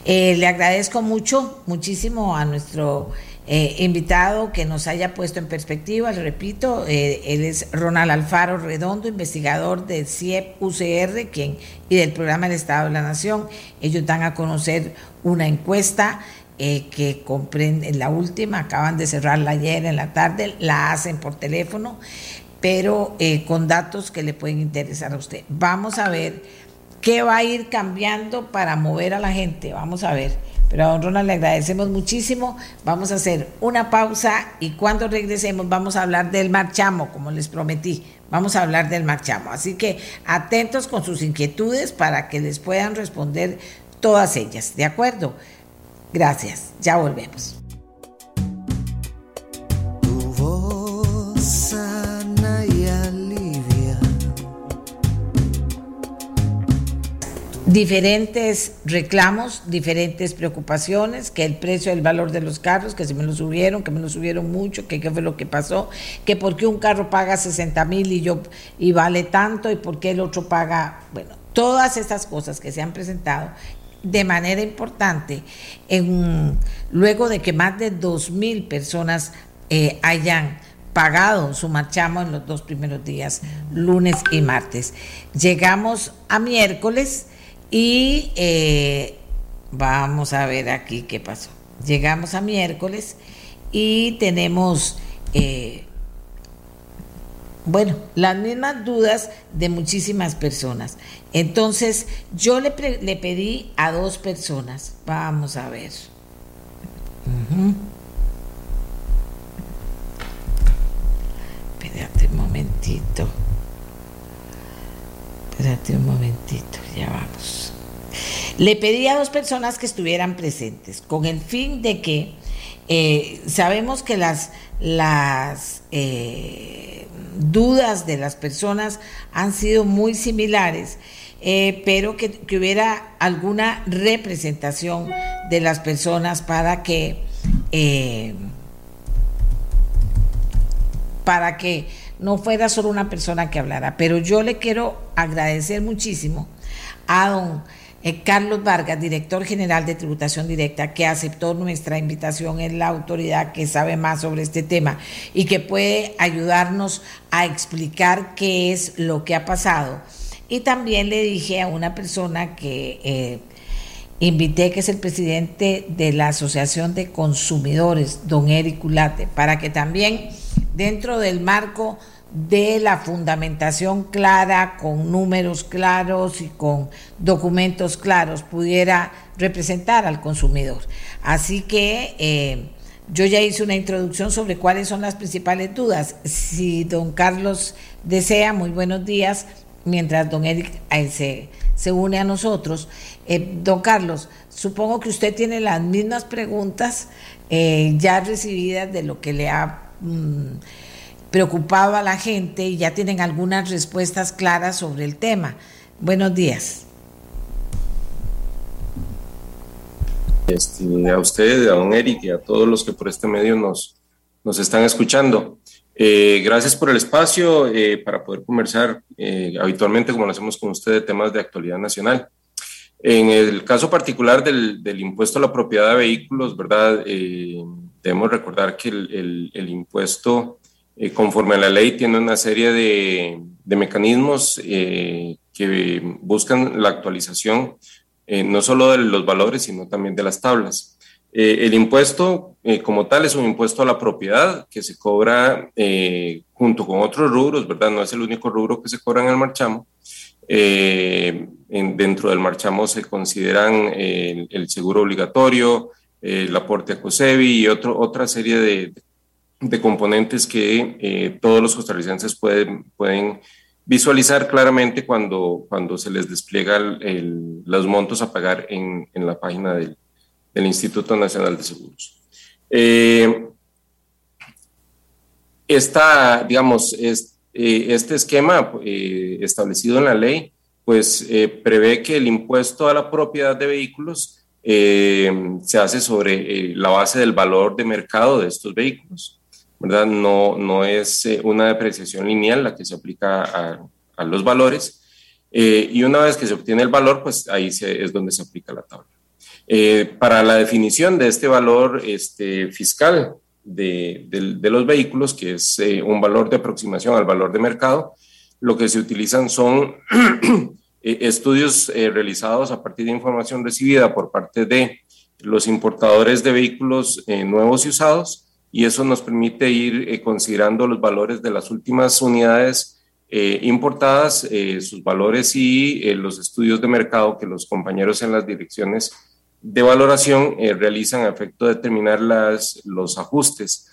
le agradezco mucho, muchísimo a nuestro eh, invitado que nos haya puesto en perspectiva, le repito, eh, él es Ronald Alfaro Redondo, investigador del CIEP UCR quien, y del programa del Estado de la Nación. Ellos dan a conocer una encuesta eh, que comprende, la última, acaban de cerrarla ayer en la tarde, la hacen por teléfono, pero con datos que le pueden interesar a usted. Vamos a ver qué va a ir cambiando para mover a la gente, vamos a ver. Pero a don Ronald le agradecemos muchísimo. Vamos a hacer una pausa y cuando regresemos vamos a hablar del marchamo, como les prometí. Vamos a hablar del marchamo. Así que atentos con sus inquietudes para que les puedan responder todas ellas. ¿De acuerdo? Gracias. Ya volvemos. Diferentes reclamos, diferentes preocupaciones, que el precio, el valor de los carros, que se me lo subieron, que me lo subieron mucho, que qué fue lo que pasó, que por qué un carro paga 60 mil y yo y vale tanto y por qué el otro paga, bueno, todas estas cosas que se han presentado de manera importante en, luego de que más de 2 mil personas eh, hayan pagado su marchamo en los dos primeros días, lunes y martes. Llegamos a miércoles y eh, vamos a ver aquí qué pasó. Llegamos a miércoles y tenemos, eh, bueno, las mismas dudas de muchísimas personas. Entonces, yo le, le pedí a dos personas, vamos a ver. Espérate un momentito. Espérate un momentito, ya vamos. Le pedí a dos personas que estuvieran presentes con el fin de que eh, sabemos que las, las eh, dudas de las personas han sido muy similares, eh, pero que, que, hubiera alguna representación de las personas para que para que no fuera solo una persona que hablara, pero yo le quiero agradecer muchísimo a don eh, Carlos Vargas, director general de tributación directa, que aceptó nuestra invitación, es la autoridad que sabe más sobre este tema y que puede ayudarnos a explicar qué es lo que ha pasado. Y también le dije a una persona que eh, invité, que es el presidente de la Asociación de Consumidores, don Eric Culate, para que también dentro del marco de la fundamentación clara, con números claros y con documentos claros, pudiera representar al consumidor. Así que eh, yo ya hice una introducción sobre cuáles son las principales dudas. Si don Carlos desea, muy buenos días, mientras don Eric eh, se, une a nosotros. Eh, don Carlos, supongo que usted tiene las mismas preguntas ya recibidas de lo que le ha... Mm, preocupado a la gente y ya tienen algunas respuestas claras sobre el tema. Buenos días. Este, a usted, a don Eric y a todos los que por este medio nos, nos están escuchando. Eh, gracias por el espacio eh, para poder conversar eh, habitualmente, como lo hacemos con usted, de temas de actualidad nacional. En el caso particular del, del impuesto a la propiedad de vehículos, ¿verdad? Debemos recordar que el, el, el impuesto eh, conforme a la ley, tiene una serie de, mecanismos eh, que buscan la actualización eh, no solo de los valores, sino también de las tablas. el impuesto como tal es un impuesto a la propiedad que se cobra junto con otros rubros, ¿verdad? No es el único rubro que se cobra en el marchamo. dentro del marchamo se consideran el, seguro obligatorio, el aporte a COSEBI y otra serie de, de componentes que eh, todos los costarricenses pueden, pueden visualizar claramente cuando, cuando se les despliega los montos a pagar en, en la página del, del, Instituto Nacional de Seguros. Eh, esta, digamos, es, eh, este esquema eh, establecido en la ley, pues prevé que el impuesto a la propiedad de vehículos se hace sobre la base del valor de mercado de estos vehículos. ¿verdad? No, no es eh, una depreciación lineal la que se aplica a, los valores. Eh, y una vez que se obtiene el valor, pues ahí es donde se aplica la tabla. Eh, para la definición de este valor este, fiscal de, los vehículos, que es eh, un valor de aproximación al valor de mercado, lo que se utilizan son [clears throat] estudios realizados a partir de información recibida por parte de los importadores de vehículos nuevos y usados, y eso nos permite ir considerando los valores de las últimas unidades eh, importadas, eh, sus valores y eh, los estudios de mercado que los compañeros en las direcciones de valoración realizan a efecto de determinar los ajustes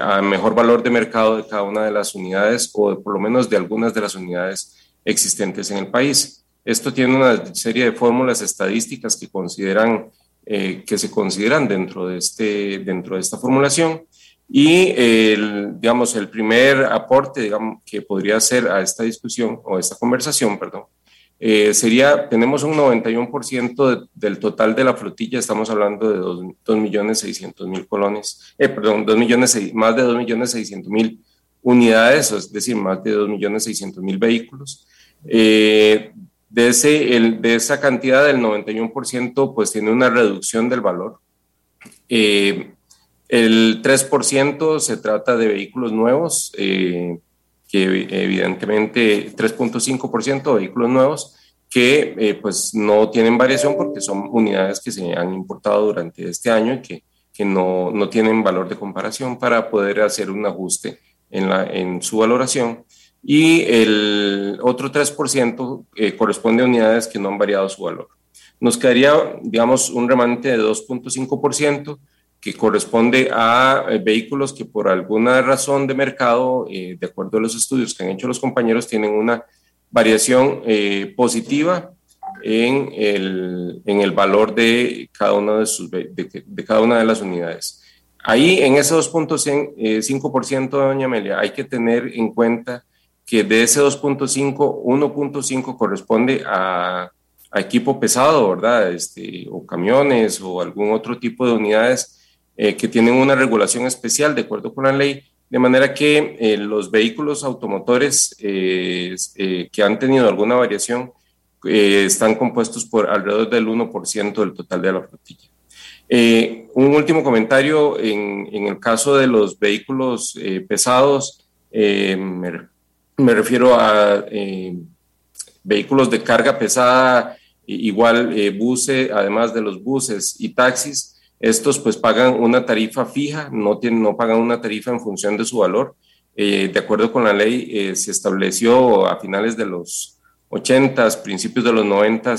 a mejor valor de mercado de cada una de las unidades o por lo menos de algunas de las unidades existentes en el país. Esto tiene una serie de fórmulas estadísticas que consideran que se consideran dentro de, este, dentro de esta formulación y el, digamos, el primer aporte que podría hacer a esta discusión o esta conversación, perdón, eh, sería, tenemos un 91% del total de la flotilla, estamos hablando de 2.600.000 colones, eh, perdón, 2 millones, más de 2.600.000 unidades, es decir, más de 2.600.000 vehículos. Eh, de, ese, de esa cantidad del 91%, pues tiene una reducción del valor. Eh, el 3% se trata de vehículos nuevos, eh, que evidentemente 3.5% de vehículos nuevos que pues no tienen variación porque son unidades que se han importado durante este año y que, que no, no, tienen valor de comparación para poder hacer un ajuste en, la, en su valoración. Y el otro 3% eh, corresponde a unidades que no han variado su valor. Nos quedaría, digamos, un remanente de 2.5% que corresponde a eh, vehículos que por alguna razón de mercado, eh, de acuerdo a los estudios que han hecho los compañeros, tienen una variación eh, positiva en el, en el, valor de cada, una de, sus, de, de, cada una de las unidades. Ahí, en ese 2.5%, doña Amelia, hay que tener en cuenta que de ese 2.5, 1.5 corresponde a, a, equipo pesado, ¿verdad? Este, o camiones o algún otro tipo de unidades eh, que tienen una regulación especial de acuerdo con la ley, de manera que eh, los vehículos automotores eh, que han tenido alguna variación están compuestos por alrededor del 1% del total de la flotilla. un último comentario, en, en, el caso de los vehículos pesados, me, me, refiero a vehículos de carga pesada, igual buses, además de los buses y taxis, estos pues pagan una tarifa fija, no, no pagan una tarifa en función de su valor. Eh, de acuerdo con la ley, eh, se estableció a finales de los 80, principios de los 90,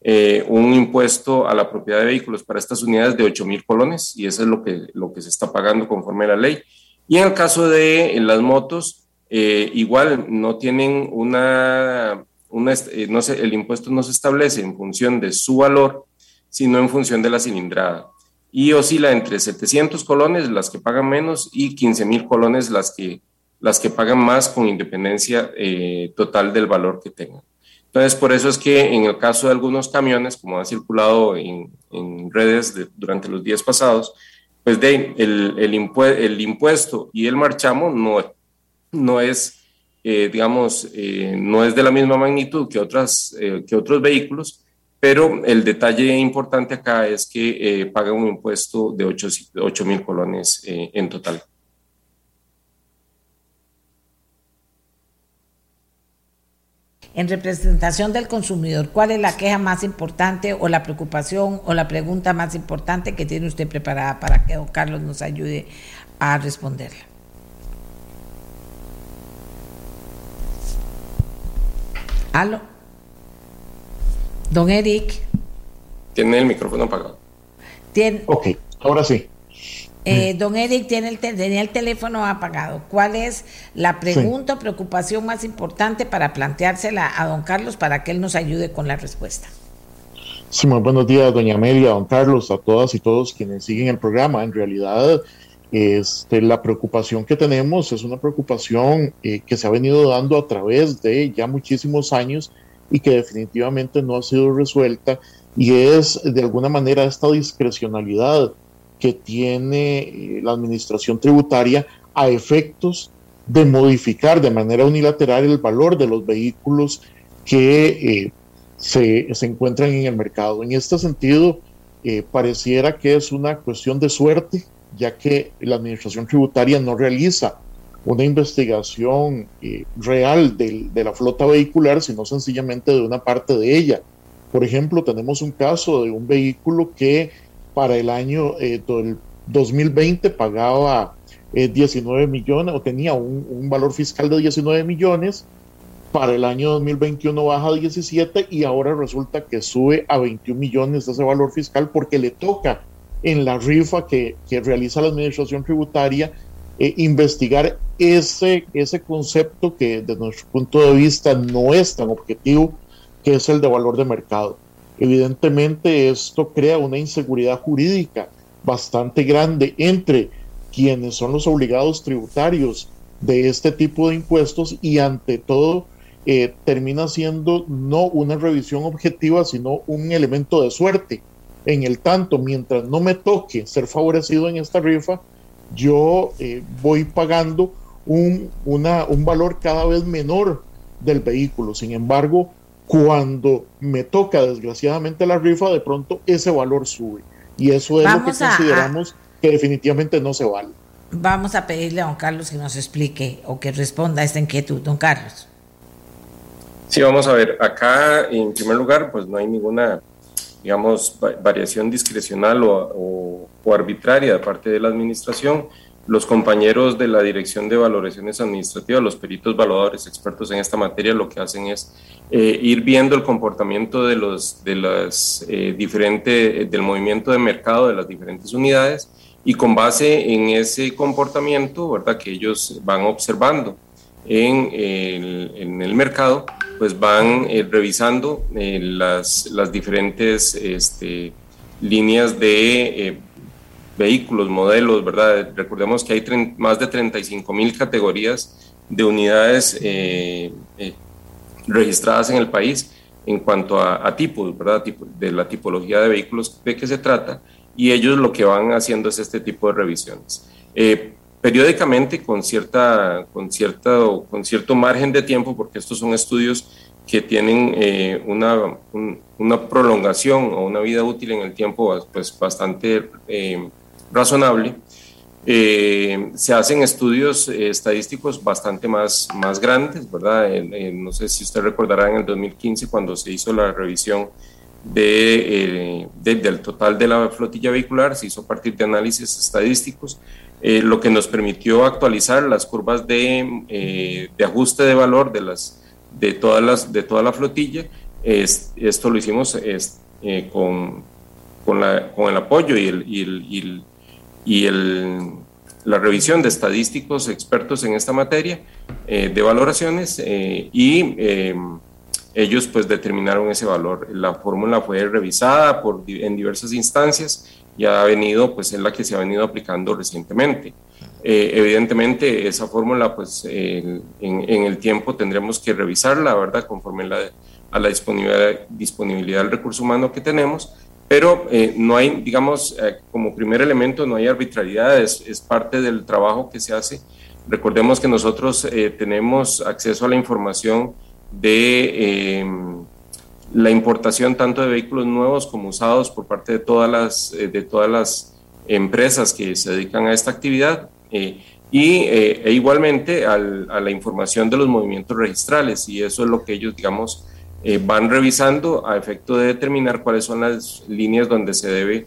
eh, un impuesto a la propiedad de vehículos para estas unidades de 8 mil colones y eso es lo que, lo que se está pagando conforme a la ley. Y en el caso de las motos, igual no tienen una, una no sé, el impuesto no se establece en función de su valor, sino en función de la cilindrada y oscila entre 700 colones, las que pagan menos, y 15 mil colones, las que, las que pagan más con independencia eh, total del valor que tengan. Entonces, por eso es que en el caso de algunos camiones, como ha circulado en, redes durante los días pasados, pues de, el, el, el, impuesto y el marchamo no, no es, eh, digamos, eh, no es de la misma magnitud que, otras, que otros vehículos, pero el detalle importante acá es que eh, paga un impuesto de 8 mil colones eh, en total. En representación del consumidor, ¿cuál es la queja más importante o la preocupación o la pregunta más importante que tiene usted preparada para que don Carlos nos ayude a responderla? ¿Aló? Don Eric. Tiene el micrófono apagado. Tiene, ok, ahora sí. Eh, don Eric tiene el, tenía el teléfono apagado. ¿Cuál es la pregunta o preocupación más importante para planteársela a don Carlos para que él nos ayude con la respuesta? Sí, muy buenos días, doña Amelia, don Carlos, a todas y todos quienes siguen el programa. En realidad, este, la preocupación que tenemos es una preocupación eh, que se ha venido dando a través de ya muchísimos años y que definitivamente no ha sido resuelta y es de alguna manera esta discrecionalidad que tiene eh, la administración tributaria a efectos de modificar de manera unilateral el valor de los vehículos que eh, se, se, encuentran en el mercado. En este sentido, eh, pareciera que es una cuestión de suerte, ya que la administración tributaria no realiza una investigación eh, real de la flota vehicular, sino sencillamente de una parte de ella. Por ejemplo, tenemos un caso de un vehículo que para el año 2020 pagaba 19 millones o tenía un, un, valor fiscal de 19 millones para el año 2021 baja a 17 y ahora resulta que sube a 21 millones de ese valor fiscal porque le toca en la rifa que, realiza la administración tributaria eh, investigar ese, ese concepto que desde nuestro punto de vista no es tan objetivo, que es el de valor de mercado. Evidentemente esto crea una inseguridad jurídica bastante grande entre quienes son los obligados tributarios de este tipo de impuestos y ante todo eh, termina siendo no una revisión objetiva, sino un elemento de suerte. En el tanto, mientras no me toque ser favorecido en esta rifa, yo eh, voy pagando un, una, un valor cada vez menor del vehículo. Sin embargo, cuando me toca desgraciadamente la rifa, de pronto ese valor sube. Y eso es lo que consideramos que definitivamente no se vale. Vamos a pedirle a don Carlos que nos explique o que responda a esta inquietud, don Carlos. Sí, vamos a ver, acá en primer lugar, pues no hay ninguna, digamos, variación discrecional o, arbitraria de parte de la administración. Los compañeros de la Dirección de Valoraciones Administrativas, los peritos evaluadores expertos en esta materia, lo que hacen es eh, ir viendo el comportamiento de los de las eh, diferentes del movimiento de mercado de las diferentes unidades y con base en ese comportamiento, verdad, que ellos van observando en el, en el mercado, pues van eh, revisando eh, las, las, diferentes este, líneas de eh, vehículos, modelos, ¿verdad? Recordemos que hay más de 35 mil categorías de unidades registradas en el país en cuanto a, tipos, ¿verdad? de la tipología de vehículos de que se trata, y ellos lo que van haciendo es este tipo de revisiones periódicamente con, cierta, con, cierta, con cierto margen de tiempo, porque estos son estudios que tienen eh, una, una, prolongación o una vida útil en el tiempo pues, bastante eh, razonable. Eh, se hacen estudios estadísticos bastante más, más grandes, ¿verdad? no sé si usted recordará en el 2015 cuando se hizo la revisión de, del total de la flotilla vehicular, se hizo a partir de análisis estadísticos eh, lo que nos permitió actualizar las curvas de, eh, de, ajuste de valor de, las, de, todas las, de toda la flotilla. Es, esto lo hicimos es, eh, con, con, la, con, el apoyo y, el, y, el, y, el, la revisión de estadísticos expertos en esta materia de valoraciones y ellos pues determinaron ese valor. La fórmula fue revisada por, en diversas instancias y ha venido, pues es la que se ha venido aplicando recientemente. Eh, evidentemente esa fórmula, pues en, el tiempo tendremos que revisarla, ¿verdad? Conforme a la disponibilidad, disponibilidad del recurso humano que tenemos, pero eh, no hay, digamos, eh, como primer elemento, no hay arbitrariedad, es, es, parte del trabajo que se hace. Recordemos que nosotros tenemos acceso a la información de la importación tanto de vehículos nuevos como usados por parte de todas las, eh, de todas las empresas que se dedican a esta actividad eh, y eh, e igualmente a la información de los movimientos registrales y eso es lo que ellos digamos van revisando a efecto de determinar cuáles son las líneas donde se debe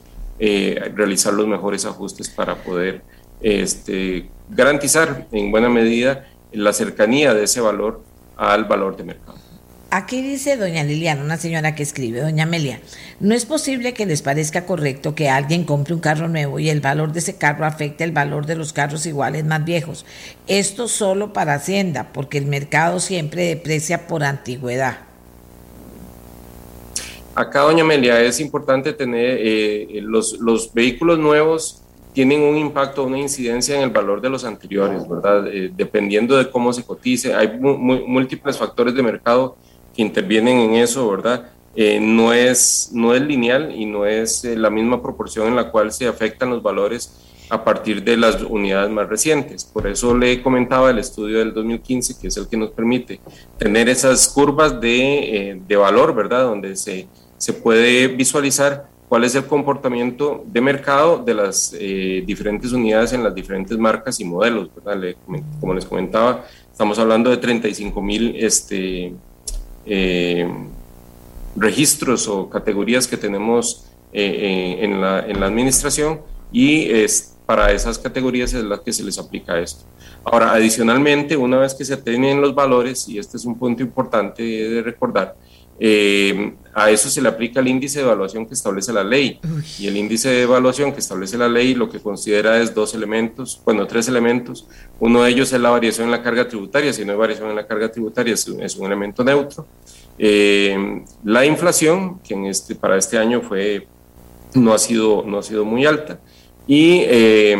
realizar los mejores ajustes para poder este, garantizar en buena medida la cercanía de ese valor al valor de mercado. Aquí dice doña Liliana, una señora que escribe, doña Amelia, no es posible que les parezca correcto que alguien compre un carro nuevo y el valor de ese carro afecte el valor de los carros iguales más viejos. Esto solo para Hacienda, porque el mercado siempre deprecia por antigüedad. Acá, doña Amelia, es importante tener eh, los, los, vehículos nuevos tienen un impacto, una incidencia en el valor de los anteriores, ¿verdad? Eh, dependiendo de cómo se cotice. Hay múltiples factores de mercado intervienen en eso, ¿verdad? Eh, no, es, no es lineal y no es eh, la misma proporción en la cual se afectan los valores a partir de las unidades más recientes. Por eso le comentaba el estudio del 2015, que es el que nos permite tener esas curvas de, eh, de valor, ¿verdad? Donde se, se puede visualizar cuál es el comportamiento de mercado de las eh, diferentes unidades en las diferentes marcas y modelos. como les comentaba, estamos hablando de 35 mil este, eh, registros o categorías que tenemos eh, en, la, en, la, administración y es, para esas categorías es la que se les aplica esto. Ahora, adicionalmente, una vez que se tienen los valores, y este es un punto importante de recordar, eh, a eso se le aplica el índice de evaluación que establece la ley. Y el índice de evaluación que establece la ley lo que considera es dos elementos, bueno, tres elementos. Uno de ellos es la variación en la carga tributaria. Si no hay variación en la carga tributaria, es, un elemento neutro. Eh, la inflación, que en este, para este año fue, no, ha sido, no ha sido muy alta. Y eh,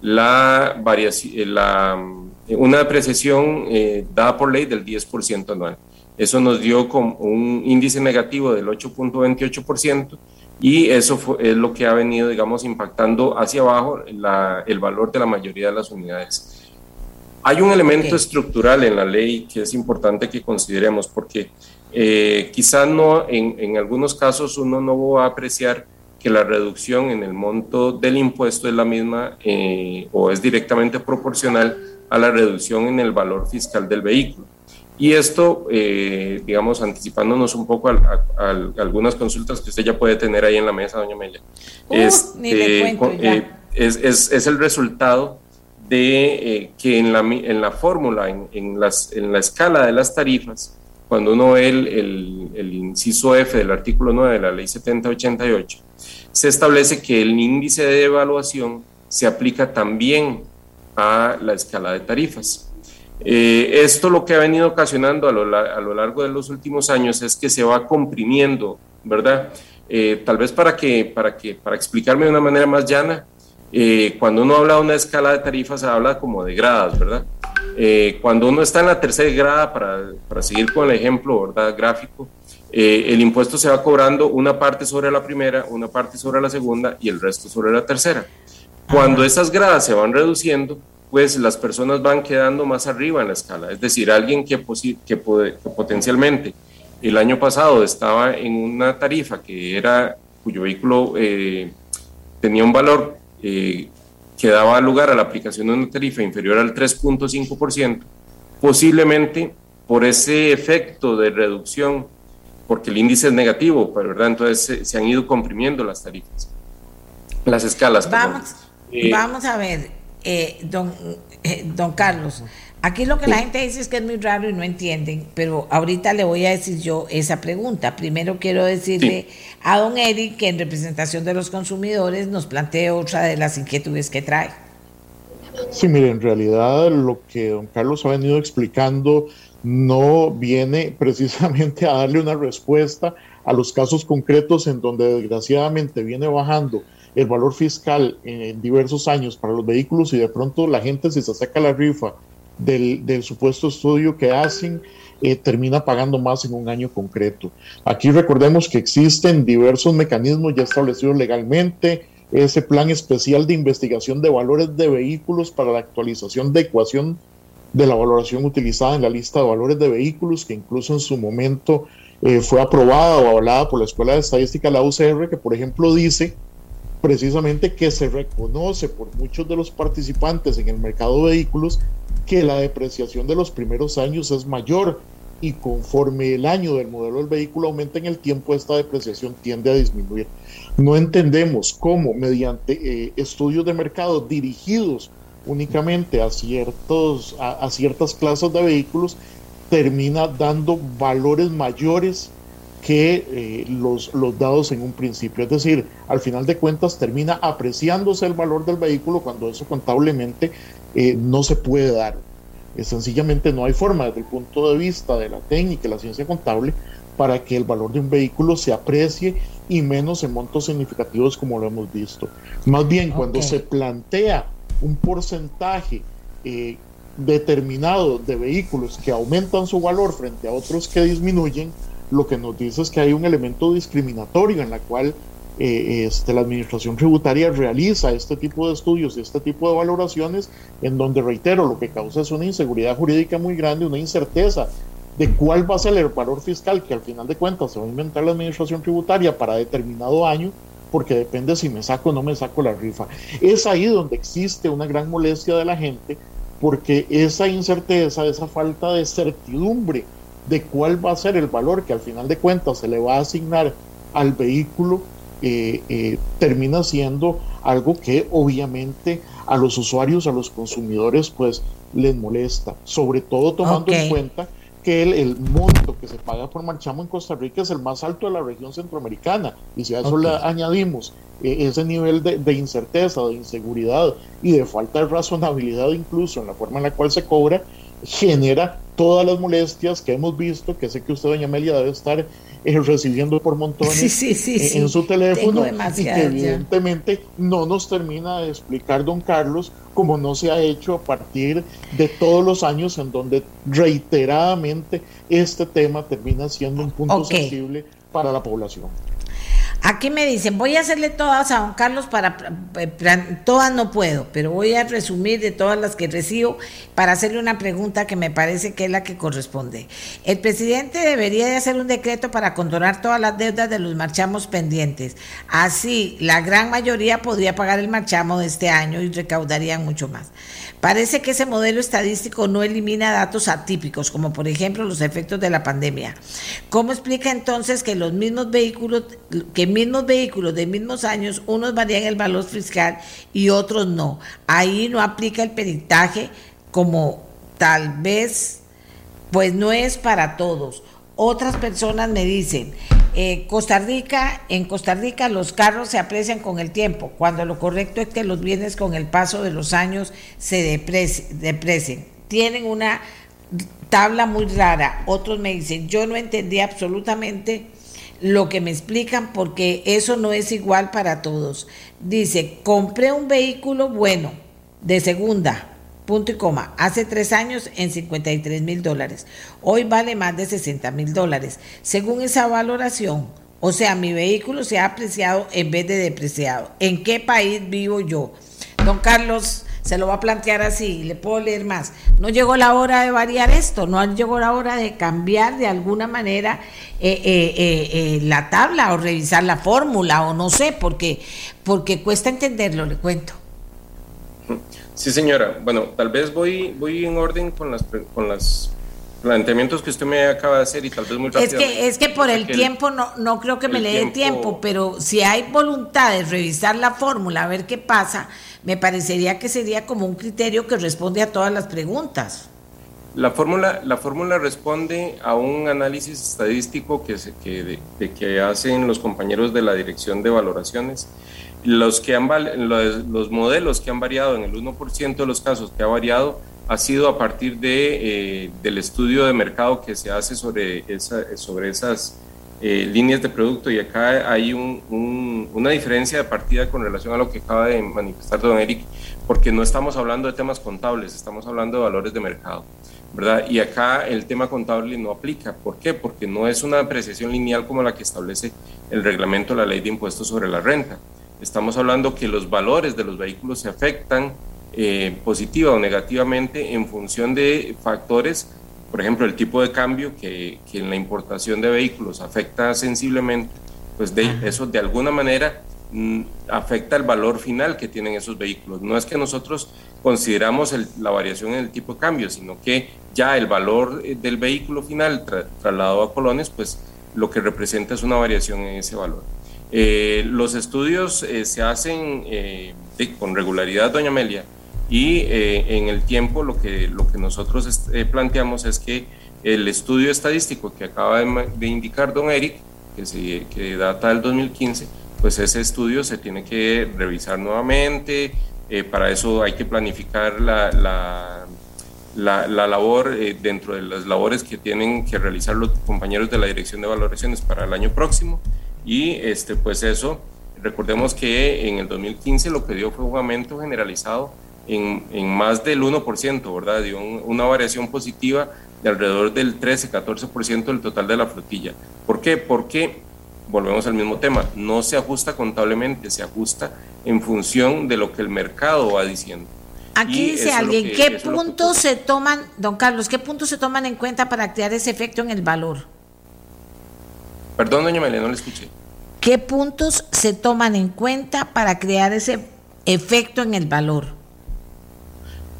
la variación, la, una depreciación dada por ley del 10% anual. Eso nos dio como un índice negativo del 8.28% y eso es lo que ha venido, digamos, impactando hacia abajo el valor de la mayoría de las unidades. Hay un elemento estructural en la ley que es importante que consideremos porque eh, quizás no, en, algunos casos uno no va a apreciar que la reducción en el monto del impuesto es la misma eh, o es directamente proporcional a la reducción en el valor fiscal del vehículo. Y esto, eh, digamos, anticipándonos un poco a, algunas consultas que usted ya puede tener ahí en la mesa, doña Amelia, este, eh, es, es, es, el resultado de eh, que en la, en la fórmula, en, en, las, en la escala de las tarifas, cuando uno ve el, el, el, inciso F del artículo 9 de la ley 7088, se establece que el índice de evaluación se aplica también a la escala de tarifas. Eh, esto lo que ha venido ocasionando a lo, a lo, largo de los últimos años es que se va comprimiendo, ¿verdad? Eh, tal vez para que, para que, para explicarme de una manera más llana, eh, cuando uno habla de una escala de tarifas, se habla como de gradas, ¿verdad? cuando uno está en la tercera grada, para, para seguir con el ejemplo, ¿verdad? Gráfico, el impuesto se va cobrando una parte sobre la primera, una parte sobre la segunda y el resto sobre la tercera. Cuando esas gradas se van reduciendo, pues las personas van quedando más arriba en la escala. Es decir, alguien que, que, potencialmente el año pasado estaba en una tarifa que era, cuyo vehículo eh, tenía un valor eh, que daba lugar a la aplicación de una tarifa inferior al 3.5%, posiblemente por ese efecto de reducción, porque el índice es negativo, ¿verdad? Entonces se, han ido comprimiendo las tarifas, las escalas. Vamos, eh, vamos a ver, eh, don, eh, don Carlos, aquí lo que la gente dice es que es muy raro y no entienden, pero ahorita le voy a decir yo esa pregunta. Primero quiero decirle a don Eric que en representación de los consumidores nos plantee otra de las inquietudes que trae. Sí, mire, en realidad lo que don Carlos ha venido explicando no viene precisamente a darle una respuesta a los casos concretos en donde desgraciadamente viene bajando el valor fiscal en, diversos años para los vehículos y de pronto la gente si se saca la rifa del, supuesto estudio que hacen, eh, termina pagando más en un año concreto. Aquí recordemos que existen diversos mecanismos ya establecidos legalmente, ese plan especial de investigación de valores de vehículos para la actualización de ecuación de la valoración utilizada en la lista de valores de vehículos, que incluso en su momento eh, fue aprobada o avalada por la Escuela de Estadística, la UCR, que por ejemplo dice precisamente que se reconoce por muchos de los participantes en el mercado de vehículos que la depreciación de los primeros años es mayor y conforme el año del modelo del vehículo aumenta en el tiempo, esta depreciación tiende a disminuir. No entendemos cómo mediante eh, estudios de mercado dirigidos únicamente a, ciertos, a ciertas clases de vehículos termina dando valores mayores que eh, los, los dados en un principio. Es decir, al final de cuentas termina apreciándose el valor del vehículo cuando eso contablemente eh, no se puede dar. sencillamente no hay forma desde el punto de vista de la técnica y la ciencia contable para que el valor de un vehículo se aprecie y menos en montos significativos como lo hemos visto. Más bien, cuando se plantea un porcentaje eh, determinado de vehículos que aumentan su valor frente a otros que disminuyen, lo que nos dice es que hay un elemento discriminatorio en la cual eh, este, la administración tributaria realiza este tipo de estudios y este tipo de valoraciones en donde, reitero, lo que causa es una inseguridad jurídica muy grande, una incerteza de cuál va a ser el valor fiscal que al final de cuentas se va a inventar la administración tributaria para determinado año, porque depende si me saco o no me saco la rifa. Es ahí donde existe una gran molestia de la gente, porque esa incerteza, esa falta de certidumbre de cuál va a ser el valor que al final de cuentas se le va a asignar al vehículo, eh, eh, termina siendo algo que obviamente a los usuarios, a los consumidores, pues les molesta, sobre todo tomando en cuenta que el, monto que se paga por marchamo en Costa Rica es el más alto de la región centroamericana. Y si a eso le añadimos eh, ese nivel de, de, incerteza, de inseguridad y de falta de razonabilidad incluso en la forma en la cual se cobra, genera todas las molestias que hemos visto, que sé que usted, doña Amelia, debe estar eh, recibiendo por montones en, su teléfono y que evidentemente no nos termina de explicar don Carlos como no se ha hecho a partir de todos los años en donde reiteradamente este tema termina siendo un punto sensible para la población. Aquí me dicen, voy a hacerle todas a don Carlos para, todas no puedo, pero voy a resumir de todas las que recibo para hacerle una pregunta que me parece que es la que corresponde. El presidente debería de hacer un decreto para condonar todas las deudas de los marchamos pendientes. Así, la gran mayoría podría pagar el marchamo de este año y recaudarían mucho más. Parece que ese modelo estadístico no elimina datos atípicos, como por ejemplo los efectos de la pandemia. ¿Cómo explica entonces que los mismos vehículos, que mismos vehículos de mismos años, unos varían el valor fiscal y otros no? Ahí no aplica el peritaje como tal vez, pues no es para todos. Otras personas me dicen, eh, Costa Rica, en Costa Rica los carros se aprecian con el tiempo, cuando lo correcto es que los bienes con el paso de los años se deprecien. Tienen una tabla muy rara. Otros me dicen, yo no entendí absolutamente lo que me explican porque eso no es igual para todos. Dice, compré un vehículo bueno, de segunda, punto y coma, hace tres años en 53 mil dólares. Hoy vale más de 60 mil dólares. Según esa valoración, o sea, mi vehículo se ha apreciado en vez de depreciado. ¿En qué país vivo yo? Don Carlos se lo va a plantear así, le puedo leer más. No llegó la hora de variar esto, no llegó la hora de cambiar de alguna manera eh, eh, eh, la tabla o revisar la fórmula o no sé, porque, porque cuesta entenderlo, le cuento. Sí, señora. Bueno, tal vez voy, voy en orden con las, con las planteamientos que usted me acaba de hacer y tal vez muy rápido. Es que, es que por el tiempo no, no creo que me le dé tiempo, pero si hay voluntad de revisar la fórmula, a ver qué pasa, me parecería que sería como un criterio que responde a todas las preguntas. La fórmula, la fórmula responde a un análisis estadístico que, se, que, de, que hacen los compañeros de la Dirección de Valoraciones los, que han, los, modelos que han variado en el 1% de los casos que ha variado ha sido a partir de, eh, del estudio de mercado que se hace sobre, esa, sobre esas eh, líneas de producto y acá hay un, una diferencia de partida con relación a lo que acaba de manifestar don Eric, porque no estamos hablando de temas contables, estamos hablando de valores de mercado, ¿verdad? Y acá el tema contable no aplica. ¿Por qué? Porque no es una apreciación lineal como la que establece el reglamento de la ley de impuestos sobre la renta. Estamos hablando que los valores de los vehículos se afectan eh, positiva o negativamente en función de factores, por ejemplo, el tipo de cambio que, que en la importación de vehículos afecta sensiblemente, pues de, eso de alguna manera mm, afecta el valor final que tienen esos vehículos. No es que nosotros consideramos la variación en el tipo de cambio, sino que ya el valor eh, del vehículo final trasladado a colones, pues lo que representa es una variación en ese valor. Eh, los estudios eh, se hacen eh, con regularidad, doña Amelia, y en el tiempo lo que, lo que nosotros planteamos es que el estudio estadístico que acaba de, indicar don Eric, que, se, que data del 2015, pues ese estudio se tiene que revisar nuevamente, para eso hay que planificar la, la, la, la labor dentro de las labores que tienen que realizar los compañeros de la Dirección de Valoraciones para el año próximo. Y este, pues eso, recordemos que en el 2015 lo que dio fue un aumento generalizado en, en más del 1%, ¿verdad? Dio una variación positiva de alrededor del 13-14% del total de la flotilla. ¿Por qué? Porque, volvemos al mismo tema, no se ajusta contablemente, se ajusta en función de lo que el mercado va diciendo. Aquí dice alguien, ¿qué puntos se toman, don Carlos, qué puntos se toman en cuenta para crear ese efecto en el valor? Perdón, doña María, no le escuché. ¿Qué puntos se toman en cuenta para crear ese efecto en el valor?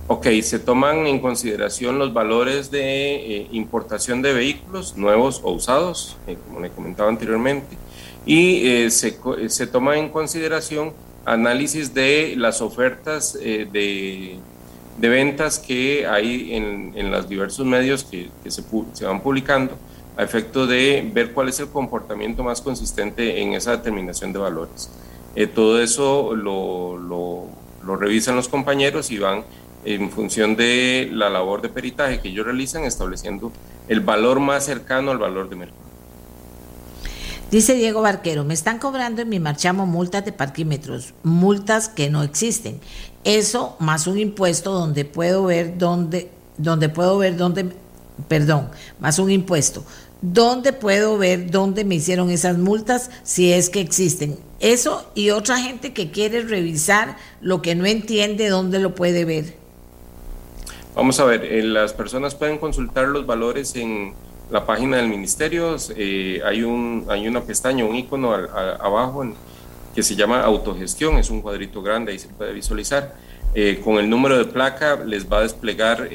Ok, se toman en consideración los valores de eh, importación de vehículos nuevos o usados, eh, como le comentaba anteriormente, y eh, se, se toma en consideración análisis de las ofertas de, de, ventas que hay en, en los diversos medios que, que se, se, van publicando a efecto de ver cuál es el comportamiento más consistente en esa determinación de valores. todo eso lo, lo, lo revisan los compañeros y van en función de la labor de peritaje que ellos realizan, estableciendo el valor más cercano al valor de mercado. Dice Diego Barquero, me están cobrando en mi marchamo multas de parquímetros, multas que no existen. Eso más un impuesto donde puedo ver dónde, donde puedo ver dónde, perdón, más un impuesto. ¿Dónde puedo ver dónde me hicieron esas multas si es que existen? Eso y otra gente que quiere revisar lo que no entiende, ¿dónde lo puede ver? Vamos a ver, eh, las personas pueden consultar los valores en la página del ministerio. Eh, hay, un, hay una pestaña, un icono abajo que se llama autogestión, es un cuadrito grande, ahí se puede visualizar. Eh, con el número de placa les va a desplegar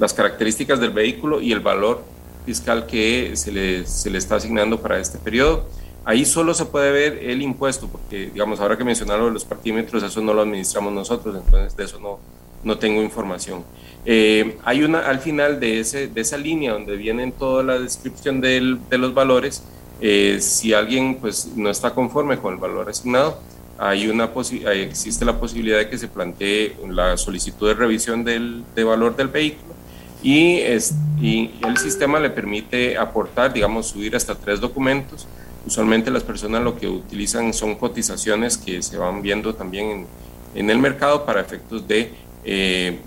las características del vehículo y el valor fiscal que se le, se le está asignando para este periodo. Ahí solo se puede ver el impuesto, porque, digamos, ahora que mencionaron los partímetros, eso no lo administramos nosotros, entonces de eso no, no tengo información. Eh, hay una, al final de, ese, de esa línea donde vienen toda la descripción del, de los valores, eh, si alguien pues, no está conforme con el valor asignado, hay una existe la posibilidad de que se plantee la solicitud de revisión del de valor del vehículo y, es, y el sistema le permite aportar, digamos, subir hasta tres documentos Usualmente las personas lo que utilizan son cotizaciones que se van viendo también en, el mercado para efectos de eh,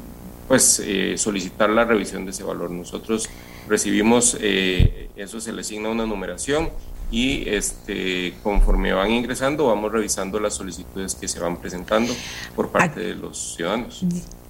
pues, eh, solicitar la revisión de ese valor. Nosotros recibimos, eh, eso se le asigna una numeración y este, conforme van ingresando vamos revisando las solicitudes que se van presentando por parte de los ciudadanos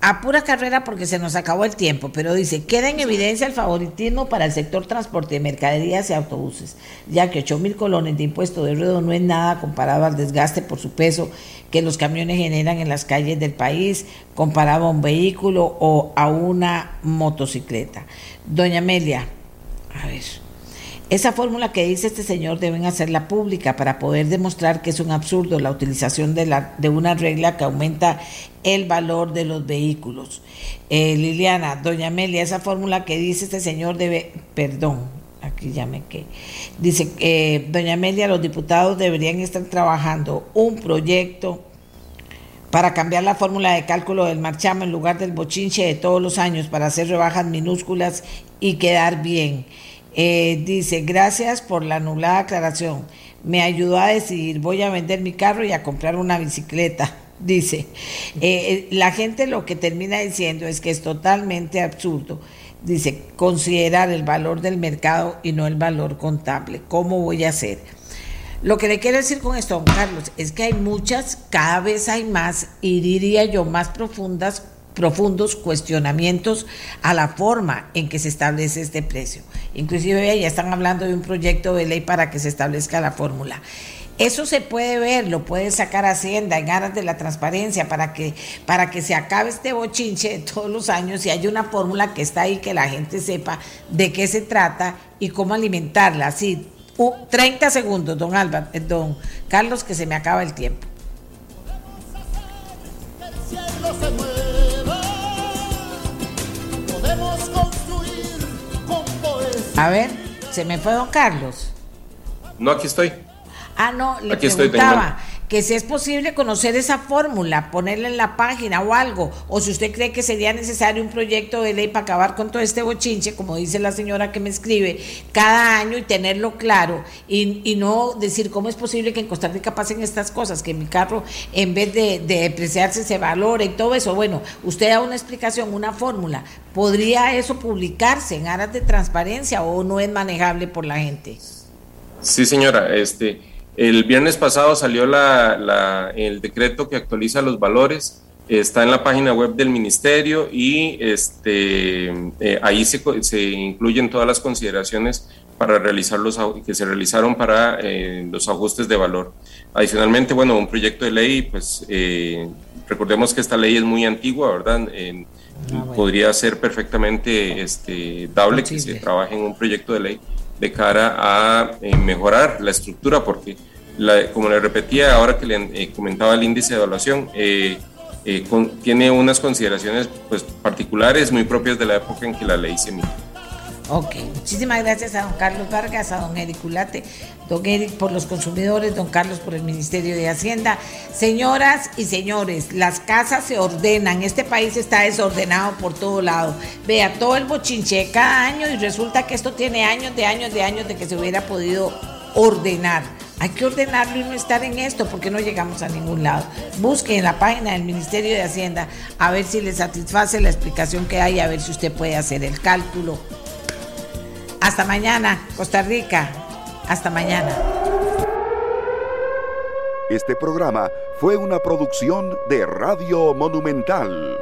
a pura carrera porque se nos acabó el tiempo, pero dice, queda en evidencia el favoritismo para el sector transporte de mercaderías y autobuses, ya que 8 mil colones de impuesto de ruedo no es nada comparado al desgaste por su peso que los camiones generan en las calles del país, comparado a un vehículo o a una motocicleta. Doña Amelia, a ver. Esa fórmula que dice este señor deben hacerla pública para poder demostrar que es un absurdo la utilización de, la, de una regla que aumenta el valor de los vehículos. Eh, Liliana, doña Amelia, esa fórmula que dice este señor debe, perdón, aquí ya me quedé, dice, eh, doña Amelia, los diputados deberían estar trabajando un proyecto para cambiar la fórmula de cálculo del marchamo en lugar del bochinche de todos los años para hacer rebajas minúsculas y quedar bien. Eh, dice, gracias por la anulada aclaración. Me ayudó a decidir, voy a vender mi carro y a comprar una bicicleta. [laughs] Dice, eh, eh, la gente lo que termina diciendo es que es totalmente absurdo. Dice, considerar el valor del mercado y no el valor contable. ¿Cómo voy a hacer? Lo que le quiero decir con esto, don Carlos, es que hay muchas, cada vez hay más, y diría yo, más profundas profundos cuestionamientos a la forma en que se establece este precio. Inclusive ya están hablando de un proyecto de ley para que se establezca la fórmula. Eso se puede ver, lo puede sacar Hacienda en aras de la transparencia para que, para que se acabe este bochinche de todos los años y haya una fórmula que está ahí que la gente sepa de qué se trata y cómo alimentarla. Así, 30 segundos, don Álvaro, eh, don Carlos, que se me acaba el tiempo. A ver, se me fue don Carlos. No, aquí estoy. Ah, no, le preguntaba que si es posible conocer esa fórmula, ponerla en la página o algo, o si usted cree que sería necesario un proyecto de ley para acabar con todo este bochinche, como dice la señora que me escribe, cada año y tenerlo claro y, no decir cómo es posible que en Costa Rica pasen estas cosas, que mi carro en vez de, de depreciarse se valore y todo eso. Bueno, usted da una explicación, una fórmula. ¿Podría eso publicarse en aras de transparencia o no es manejable por la gente? Sí, señora, este El viernes pasado salió la, el decreto que actualiza los valores, está en la página web del ministerio y este, eh, ahí se, se, incluyen todas las consideraciones para realizar los que se realizaron para eh, los ajustes de valor. Adicionalmente, bueno, un proyecto de ley, pues eh, recordemos que esta ley es muy antigua, ¿verdad? Ah, podría ser perfectamente este, dable que se trabaje en un proyecto de ley de cara a eh, mejorar la estructura, porque como le repetía ahora que le eh, comentaba el índice de evaluación, eh, tiene unas consideraciones pues, particulares muy propias de la época en que la ley se emitió. Ok, muchísimas gracias a don Carlos Vargas, a don Eric Culate, don Eric por los consumidores, don Carlos por el Ministerio de Hacienda. Señoras y señores, las casas se ordenan, este país está desordenado por todo lado. Vea, todo el bochinche cada año y resulta que esto tiene años de años de años de que se hubiera podido ordenar. Hay que ordenarlo y no estar en esto porque no llegamos a ningún lado. Busque en la página del Ministerio de Hacienda a ver si le satisface la explicación que hay, a ver si usted puede hacer el cálculo hasta mañana, Costa Rica. Hasta mañana. Este programa fue una producción de Radio Monumental.